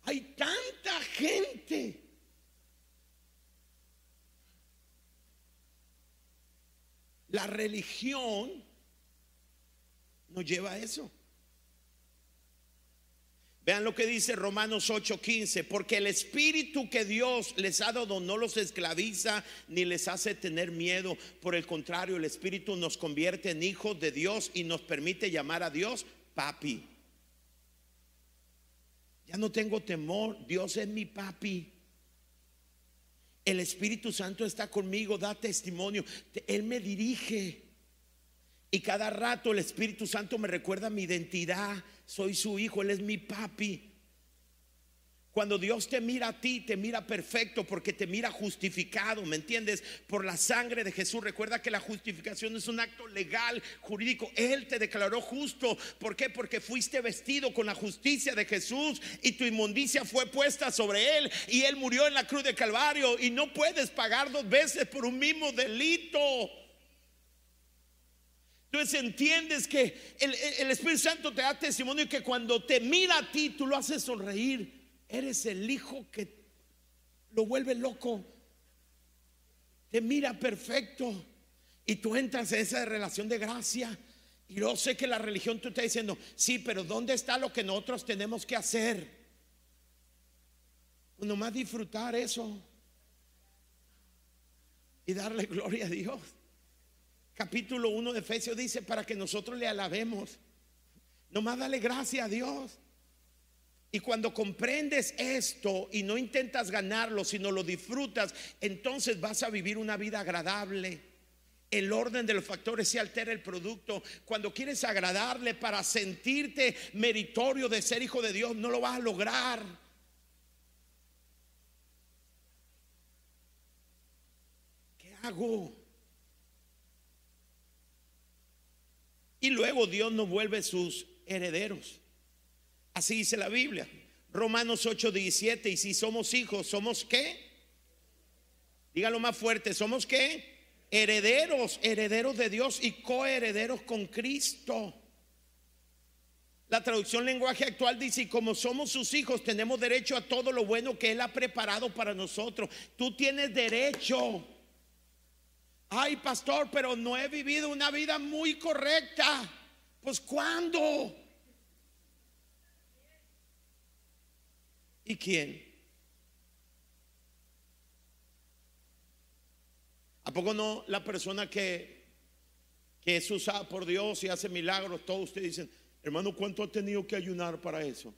Hay tanta gente. La religión nos lleva a eso. Vean lo que dice Romanos 8:15, porque el espíritu que Dios les ha dado no los esclaviza ni les hace tener miedo, por el contrario, el espíritu nos convierte en hijos de Dios y nos permite llamar a Dios papi. Ya no tengo temor, Dios es mi papi. El Espíritu Santo está conmigo, da testimonio, Él me dirige. Y cada rato el Espíritu Santo me recuerda mi identidad. Soy su hijo, Él es mi papi. Cuando Dios te mira a ti, te mira perfecto porque te mira justificado, ¿me entiendes? Por la sangre de Jesús. Recuerda que la justificación es un acto legal, jurídico. Él te declaró justo. ¿Por qué? Porque fuiste vestido con la justicia de Jesús y tu inmundicia fue puesta sobre Él y Él murió en la cruz de Calvario y no puedes pagar dos veces por un mismo delito. Entonces entiendes que el, Espíritu Santo te da testimonio y que cuando te mira a ti, tú lo haces sonreír Eres el hijo que lo vuelve loco. Te mira perfecto. Y tú entras en esa relación de gracia. Y yo sé que la religión tú estás diciendo, sí, pero ¿dónde está lo que nosotros tenemos que hacer? Pues nomás disfrutar eso. Y darle gloria a Dios. Capítulo 1 de Efesios dice para que nosotros le alabemos. Nomás dale gracia a Dios. Y cuando comprendes esto y no intentas ganarlo, sino lo disfrutas, entonces vas a vivir una vida agradable. El orden de los factores se altera el producto. Cuando quieres agradarle para sentirte meritorio de ser hijo de Dios, no lo vas a lograr. ¿Qué hago? Y luego Dios nos vuelve sus herederos. Así dice la Biblia. Romanos 8, 17. Y si somos hijos, ¿somos qué? Dígalo más fuerte. ¿Somos qué? Herederos, herederos de Dios y coherederos con Cristo. La traducción lenguaje actual dice, y como somos sus hijos, tenemos derecho a todo lo bueno que Él ha preparado para nosotros. Tú tienes derecho. Ay, pastor, pero no he vivido una vida muy correcta. Pues ¿cuándo? ¿Y quién? ¿A poco no la persona que, que es usada por Dios y hace milagros, todos ustedes dicen, hermano, ¿cuánto ha tenido que ayunar para eso?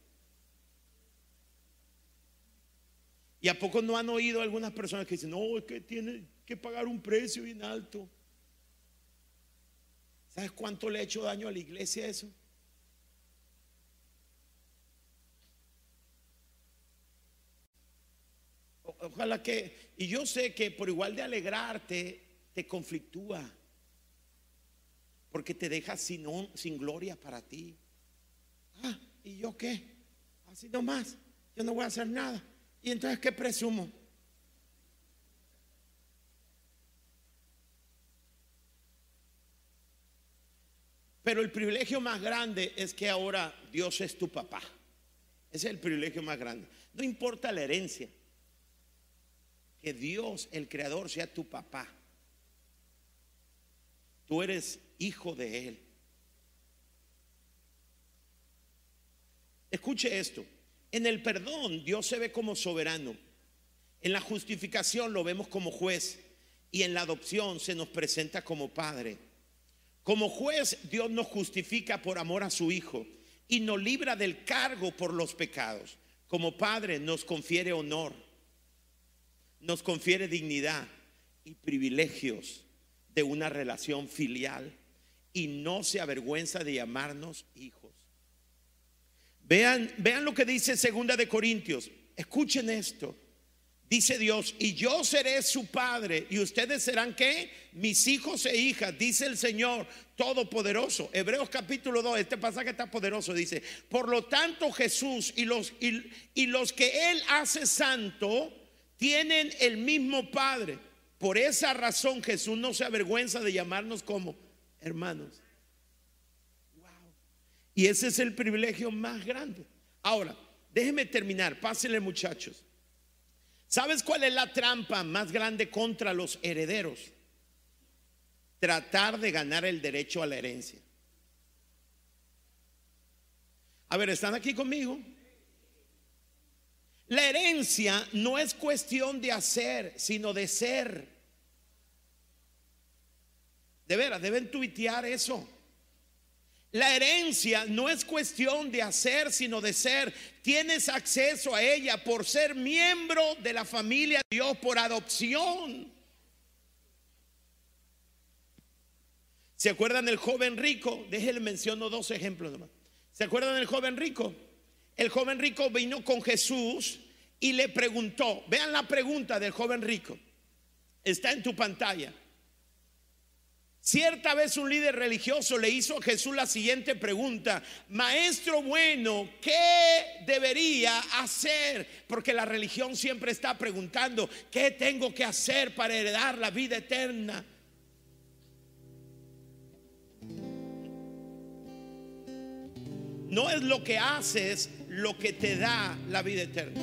¿Y a poco no han oído algunas personas que dicen, no, es que tiene que pagar un precio bien alto? ¿Sabes cuánto le ha hecho daño a la iglesia eso? Ojalá que, y yo sé que por igual de alegrarte, te conflictúa, porque te deja sin, sin gloria para ti. Ah, ¿y yo qué? Así nomás, yo no voy a hacer nada. ¿Y entonces qué presumo? Pero el privilegio más grande es que ahora Dios es tu papá. Ese es el privilegio más grande. No importa la herencia. Que Dios, el creador, sea tu papá. Tú eres hijo de Él. Escuche esto. En el perdón Dios se ve como soberano. En la justificación lo vemos como juez. Y en la adopción se nos presenta como padre. Como juez Dios nos justifica por amor a su Hijo y nos libra del cargo por los pecados. Como padre nos confiere honor, nos confiere dignidad y privilegios de una relación filial y no se avergüenza de llamarnos hijos. Vean, vean lo que dice Segunda de Corintios. Escuchen esto. Dice Dios, y yo seré su padre, y ustedes serán qué? Mis hijos e hijas, dice el Señor Todopoderoso. Hebreos capítulo 2, este pasaje está poderoso, dice, por lo tanto Jesús y los, y, y los que Él hace santo tienen el mismo Padre. Por esa razón Jesús no se avergüenza de llamarnos como hermanos. Y ese es el privilegio más grande. Ahora, déjenme terminar, pásenle muchachos. ¿Sabes cuál es la trampa más grande contra los herederos? Tratar de ganar el derecho a la herencia. A ver, ¿están aquí conmigo? La herencia no es cuestión de hacer, sino de ser. De veras, deben tuitear eso. La herencia no es cuestión de hacer, sino de ser. Tienes acceso a ella por ser miembro de la familia de Dios por adopción. ¿Se acuerdan del joven rico? Déjenle menciono dos ejemplos nomás. ¿Se acuerdan del joven rico? El joven rico vino con Jesús y le preguntó, vean la pregunta del joven rico. Está en tu pantalla. Cierta vez un líder religioso le hizo a Jesús la siguiente pregunta, maestro bueno, ¿qué debería hacer? Porque la religión siempre está preguntando, ¿qué tengo que hacer para heredar la vida eterna? No es lo que haces lo que te da la vida eterna,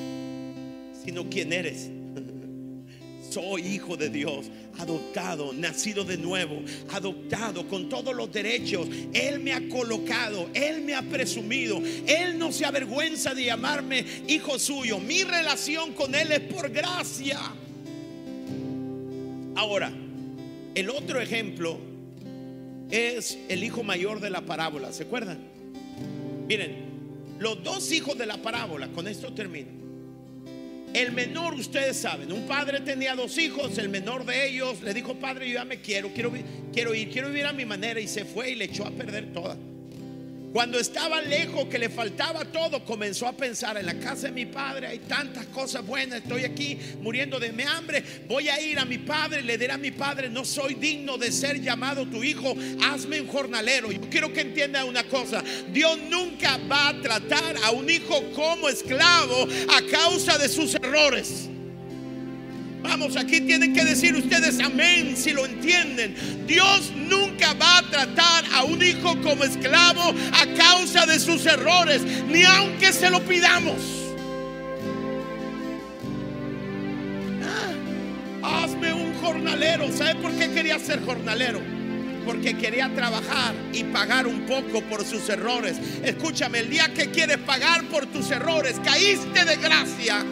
sino quién eres soy hijo de Dios, adoptado, nacido de nuevo, adoptado con todos los derechos. Él me ha colocado, Él me ha presumido, Él no se avergüenza de llamarme hijo suyo. Mi relación con Él es por gracia. Ahora, el otro ejemplo es el hijo mayor de la parábola, ¿se acuerdan? Miren, los dos hijos de la parábola, con esto termino el menor, ustedes saben, un padre tenía dos hijos, el menor de ellos le dijo, padre, yo ya me quiero, quiero, quiero ir, quiero vivir a mi manera y se fue y le echó a perder toda. Cuando estaba lejos, que le faltaba todo, comenzó a pensar, en la casa de mi padre hay tantas cosas buenas, estoy aquí muriendo de hambre, voy a ir a mi padre, le diré a mi padre, no soy digno de ser llamado tu hijo, hazme un jornalero. Yo quiero que entienda una cosa, Dios nunca va a tratar a un hijo como esclavo a causa de sus errores. Vamos, aquí tienen que decir ustedes amén si lo entienden. Dios nunca va a tratar a un hijo como esclavo a causa de sus errores, ni aunque se lo pidamos. Ah, hazme un jornal jornalero. ¿Sabe por qué quería ser jornalero? Porque quería trabajar y pagar un poco por sus errores. Escúchame, el día que quieres pagar por tus errores, caíste de gracia.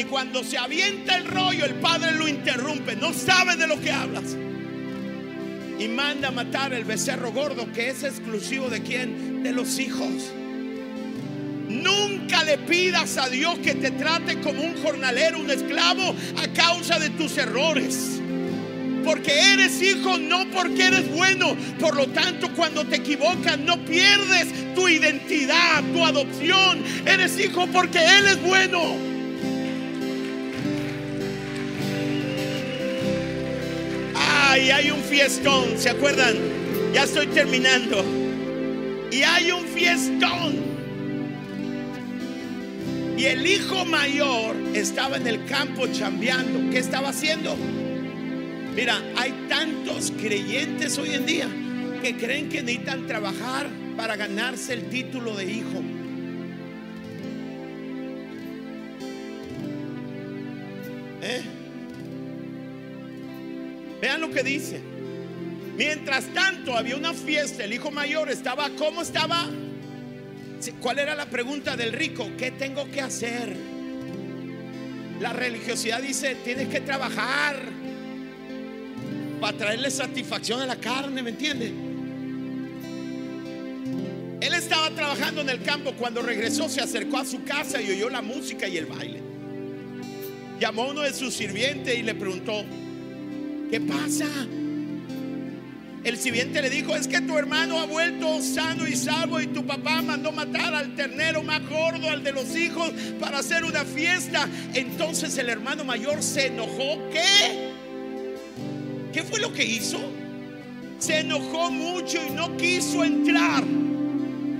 Y cuando se avienta el rollo, el padre lo interrumpe. No sabe de lo que hablas. Y manda a matar el becerro gordo, que es exclusivo de quién? De los hijos. Nunca le pidas a Dios que te trate como un jornalero, un esclavo a causa de tus errores. Porque eres hijo, no porque eres bueno. Por lo tanto, cuando te equivocas, no pierdes tu identidad, tu adopción. Eres hijo porque Él es bueno. Ay, hay un fiestón, ¿se acuerdan? Ya estoy terminando. Y hay un fiestón. Y el hijo mayor estaba en el campo chambeando. ¿Qué estaba haciendo? Mira, hay tantos creyentes hoy en día que creen que necesitan trabajar para ganarse el título de hijo. Lo que dice. Mientras tanto había una fiesta, el hijo mayor estaba, ¿cómo estaba? ¿Cuál era la pregunta del rico? ¿Qué tengo que hacer? La religiosidad dice, tienes que trabajar para traerle satisfacción a la carne, ¿me entiende? Él estaba trabajando en el campo cuando regresó, se acercó a su casa y oyó la música y el baile. Llamó uno de sus sirvientes y le preguntó, ¿qué pasa? El sirviente le dijo, es que tu hermano ha vuelto sano y salvo y tu papá mandó matar al ternero más gordo, al de los hijos, para hacer una fiesta. Entonces el hermano mayor se enojó. ¿Qué? ¿Qué fue lo que hizo? Se enojó mucho y no quiso entrar.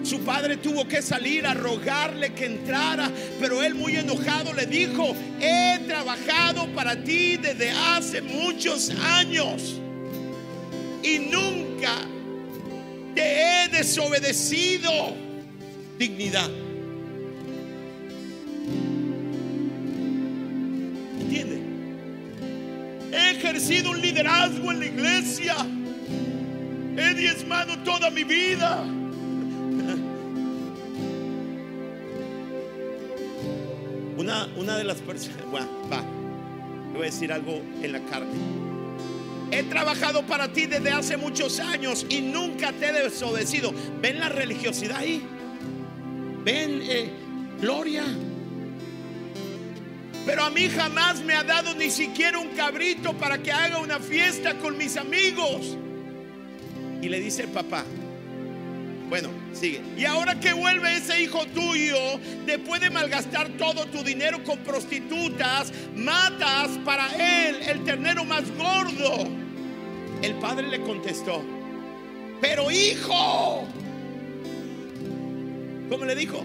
Su padre tuvo que salir a rogarle que entrara, pero él muy enojado le dijo, he trabajado para ti desde hace muchos años y nunca te he desobedecido. Dignidad. ¿Entiende? He ejercido un liderazgo en la iglesia. He diezmado toda mi vida. Una, de las personas, bueno, va, voy a decir algo en la carne. He trabajado para ti desde hace muchos años y nunca te he desobedecido. ¿Ven la religiosidad ahí? ¿Ven eh, gloria? Pero a mí jamás me ha dado ni siquiera un cabrito para que haga una fiesta con mis amigos. Y le dice el papá, bueno, sigue. Y ahora que vuelve ese hijo tuyo, después de malgastar todo tu dinero con prostitutas, matas para él el ternero más gordo. El padre le contestó, pero hijo, ¿cómo le dijo?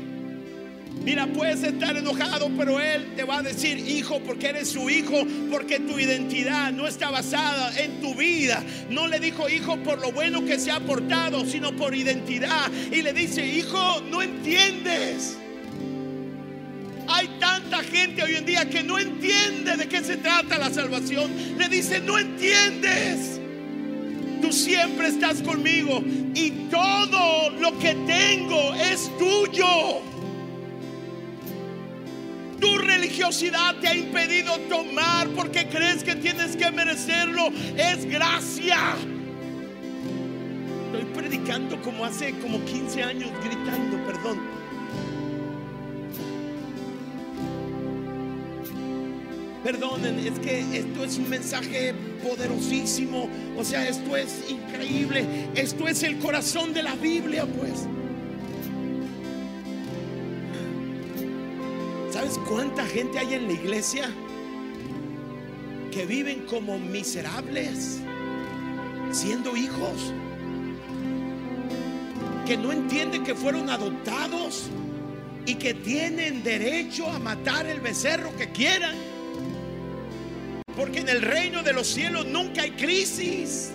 Mira, puedes estar enojado, pero él te va a decir, hijo, porque eres su hijo, porque tu identidad no está basada en tu vida. No le dijo, hijo, por lo bueno que se ha portado, sino por identidad. Y le dice, hijo, no entiendes. Hay tanta gente hoy en día que no entiende de qué se trata la salvación. Le dice, no entiendes. Tú siempre estás conmigo y todo lo que tengo es tuyo. Tu religiosidad te ha impedido tomar porque crees que tienes que merecerlo. Es gracia. Estoy predicando como hace como 15 años, gritando, perdón. Perdonen, es que esto es un mensaje poderosísimo. O sea, esto es increíble. Esto es el corazón de la Biblia, pues. ¿Sabes cuánta gente hay en la iglesia que viven como miserables, siendo hijos? Que no entienden que fueron adoptados y que tienen derecho a matar el becerro que quieran. Porque en el reino de los cielos nunca hay crisis.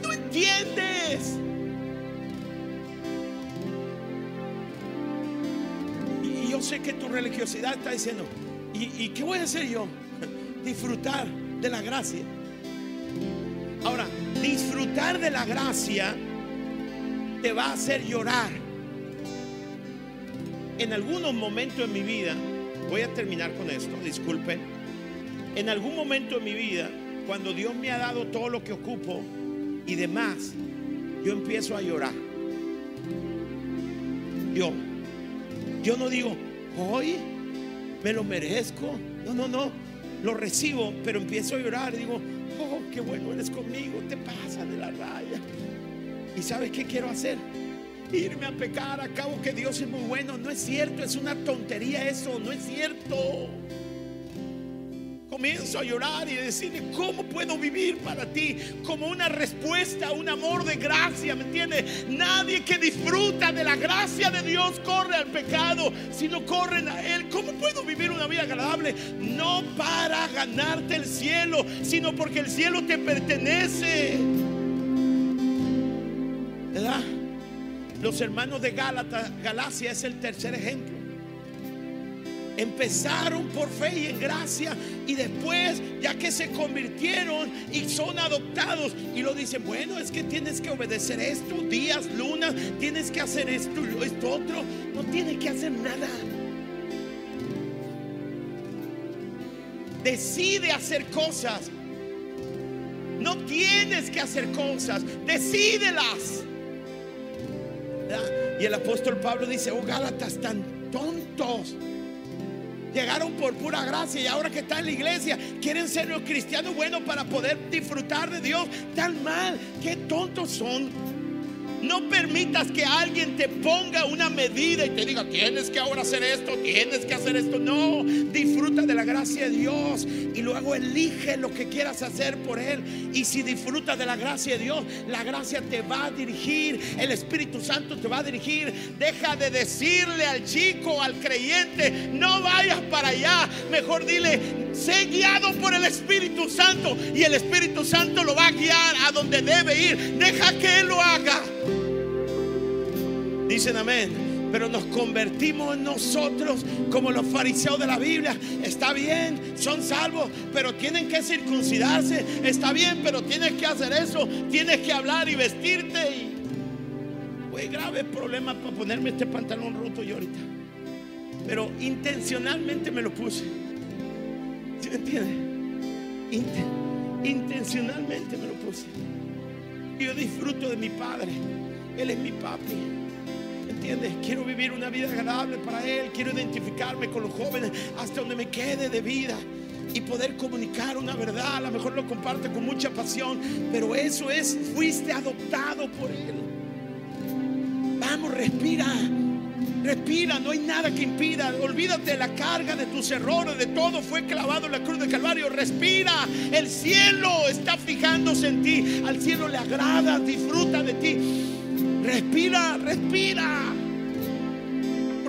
No entiendes. Sé que tu religiosidad está diciendo, ¿y, qué voy a hacer yo? Disfrutar de la gracia. Ahora, disfrutar de la gracia te va a hacer llorar. En algunos momentos en mi vida, voy a terminar con esto, disculpen. En algún momento en mi vida, cuando Dios me ha dado todo lo que ocupo y demás, yo empiezo a llorar. Yo, yo no digo, hoy me lo merezco. No, no, no. Lo recibo, pero empiezo a llorar. Digo, oh, qué bueno eres conmigo. Te pasa de la raya. ¿Y sabes qué quiero hacer? Irme a pecar. Acabo que Dios es muy bueno. No es cierto, es una tontería eso. No es cierto comienzo a llorar y decirle, ¿cómo puedo vivir para ti? Como una respuesta un amor de gracia, ¿me entiendes? Nadie que disfruta de la gracia de Dios corre al pecado, sino corren a Él. ¿Cómo puedo vivir una vida agradable? No para ganarte el cielo, sino porque el cielo te pertenece. ¿Verdad? Los hermanos de Gálata, Galacia es el tercer ejemplo. Empezaron por fe y en gracia y después ya que se convirtieron y son adoptados y lo dicen, bueno, es que tienes que obedecer esto, días, lunas, tienes que hacer esto, esto otro, no tiene que hacer nada. Decide hacer cosas. No tienes que hacer cosas, decídelas. Y el apóstol Pablo dice, oh Gálatas tan tontos. Llegaron por pura gracia y ahora que están en la iglesia quieren ser los cristianos buenos para poder disfrutar de Dios. Tan mal, qué tontos son. No permitas que alguien te ponga una medida y te diga, tienes que ahora hacer esto, tienes que hacer esto. No, disfruta de la gracia de Dios y luego elige lo que quieras hacer por Él. Y si disfrutas de la gracia de Dios, la gracia te va a dirigir, el Espíritu Santo te va a dirigir. Deja de decirle al chico, al creyente, no vayas para allá. Mejor dile, sé guiado por el Espíritu Santo y el Espíritu Santo lo va a guiar a donde debe ir. Deja que Él lo haga. Dicen amén. Pero nos convertimos nosotros como los fariseos de la Biblia. Está bien, son salvos, pero tienen que circuncidarse. Está bien, pero tienes que hacer eso. Tienes que hablar y vestirte. Y... Grave problema para ponerme este pantalón roto yo ahorita. Pero intencionalmente me lo puse. ¿Sí me entiende? intencionalmente me lo puse. Yo disfruto de mi padre. Él es mi papi. Quiero vivir una vida agradable para Él. Quiero identificarme con los jóvenes hasta donde me quede de vida y poder comunicar una verdad. A lo mejor lo comparte con mucha pasión, pero eso es, fuiste adoptado por Él. Vamos, respira. Respira, no hay nada que impida. Olvídate de la carga de tus errores, de todo fue clavado en la cruz de Calvario. Respira, el cielo está fijándose en ti. Al cielo le agrada, disfruta de ti. Respira, respira.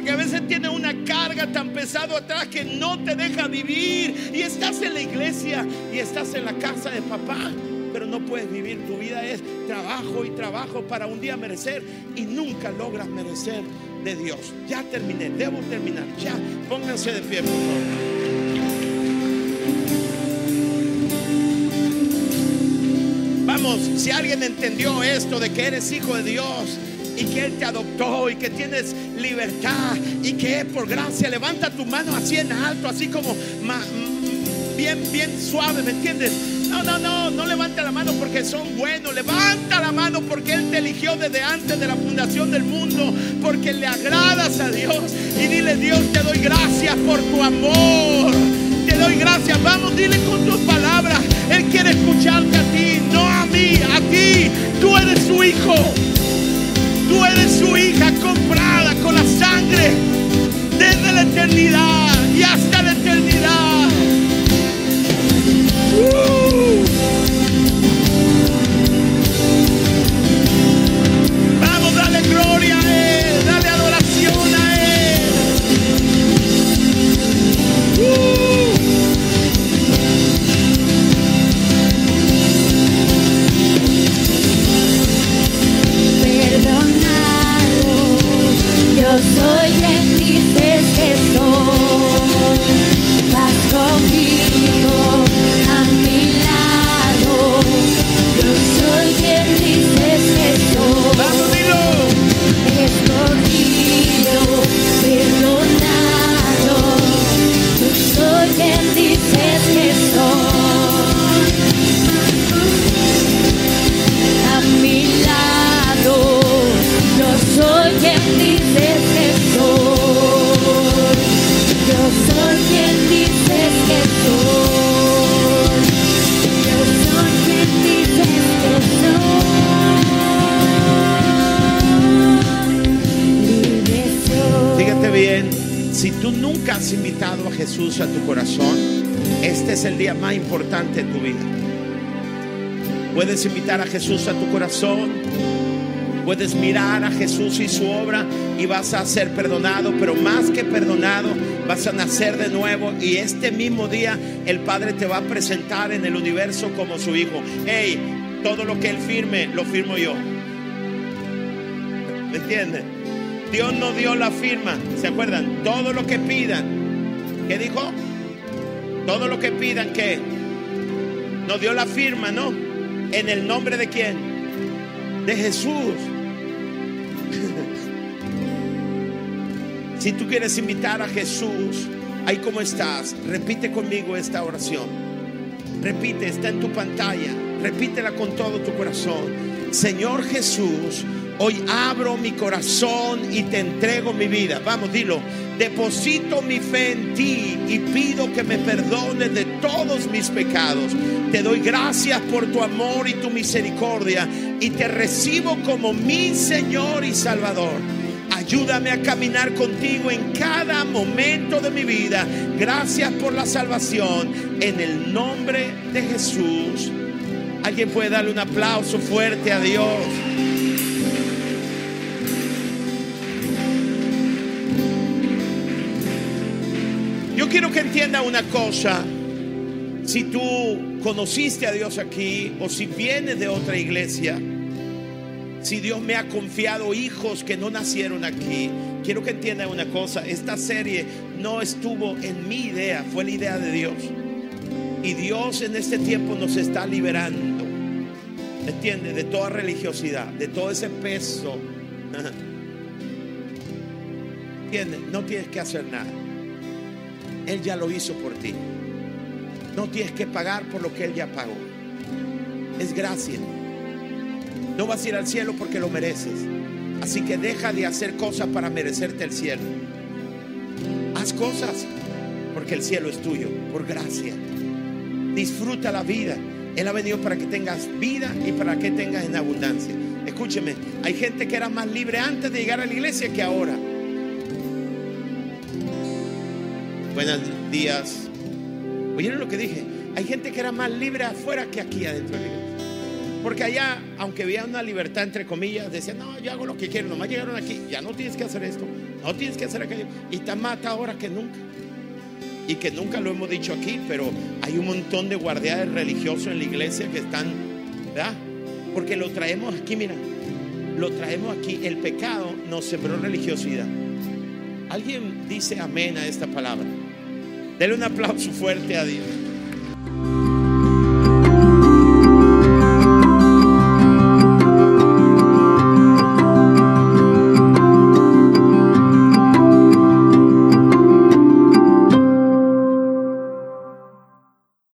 Porque a veces tiene una carga tan pesado atrás que no te deja vivir. Y estás en la iglesia y estás en la casa de papá. Pero no puedes vivir. Tu vida es trabajo y trabajo para un día merecer. Y nunca logras merecer de Dios. Ya terminé, debo terminar. Ya, pónganse de pie, por favor. si alguien entendió esto de que eres hijo de Dios y que Él te adoptó y que tienes libertad y que es por gracia, levanta tu mano así en alto, así como bien, bien suave, ¿me entiendes? No, no, no, no levanta la mano porque son buenos. Levanta la mano porque Él te eligió desde antes de la fundación del mundo. Porque le agradas a Dios. Y dile, Dios, te doy gracias por tu amor. Te doy gracias. Vamos, dile con tus palabras. Él quiere escucharte a ti, no a mí, a ti. Tú eres su hijo. Tú eres su hija comprada con la sangre desde la eternidad y hasta la eternidad. Uh. Puedes invitar a Jesús a tu corazón, puedes mirar a Jesús y su obra y vas a ser perdonado, pero más que perdonado, vas a nacer de nuevo y este mismo día el Padre te va a presentar en el universo como su hijo. Hey, todo lo que Él firme, lo firmo yo. ¿Me entiendes? Dios no dio la firma. ¿Se acuerdan? Todo lo que pidan. ¿Qué dijo? Todo lo que pidan, ¿qué? Nos dio la firma, ¿no? ¿En el nombre de quién? De Jesús. si tú quieres invitar a Jesús, ahí como estás, repite conmigo esta oración. Repite, está en tu pantalla. Repítela con todo tu corazón. Señor Jesús, hoy abro mi corazón y te entrego mi vida. Vamos, dilo. Deposito mi fe en ti y pido que me perdones de todos mis pecados. Te doy gracias por tu amor y tu misericordia y te recibo como mi Señor y Salvador. Ayúdame a caminar contigo en cada momento de mi vida. Gracias por la salvación. En el nombre de Jesús. Alguien puede darle un aplauso fuerte a Dios. Yo quiero que entienda una cosa. Si tú conociste a Dios aquí o si vienes de otra iglesia, si Dios me ha confiado hijos que no nacieron aquí, quiero que entienda una cosa. Esta serie no estuvo en mi idea, fue la idea de Dios. Y Dios en este tiempo nos está liberando. ¿Entiendes? De toda religiosidad, de todo ese peso. ¿Entiendes? No tienes que hacer nada. Él ya lo hizo por ti. No tienes que pagar por lo que Él ya pagó. Es gracia. No vas a ir al cielo porque lo mereces. Así que deja de hacer cosas para merecerte el cielo. Haz cosas porque el cielo es tuyo, por gracia. Disfruta la vida. Él ha venido para que tengas vida y para que tengas en abundancia. Escúcheme, hay gente que era más libre antes de llegar a la iglesia que ahora. Buenos días. ¿Oyeron lo que dije? Hay gente que era más libre afuera que aquí adentro de la iglesia. Porque allá, aunque había una libertad entre comillas, decían, no, yo hago lo que quiero, nomás llegaron aquí, ya no tienes que hacer esto, no tienes que hacer aquello. Y está más ahora que nunca. Y que nunca lo hemos dicho aquí, pero hay un montón de guardianes religiosos en la iglesia que están, ¿verdad? Porque lo traemos aquí, mira, lo traemos aquí. El pecado nos sembró religiosidad. ¿Alguien dice amén a esta palabra? Dele un aplauso fuerte a Dios.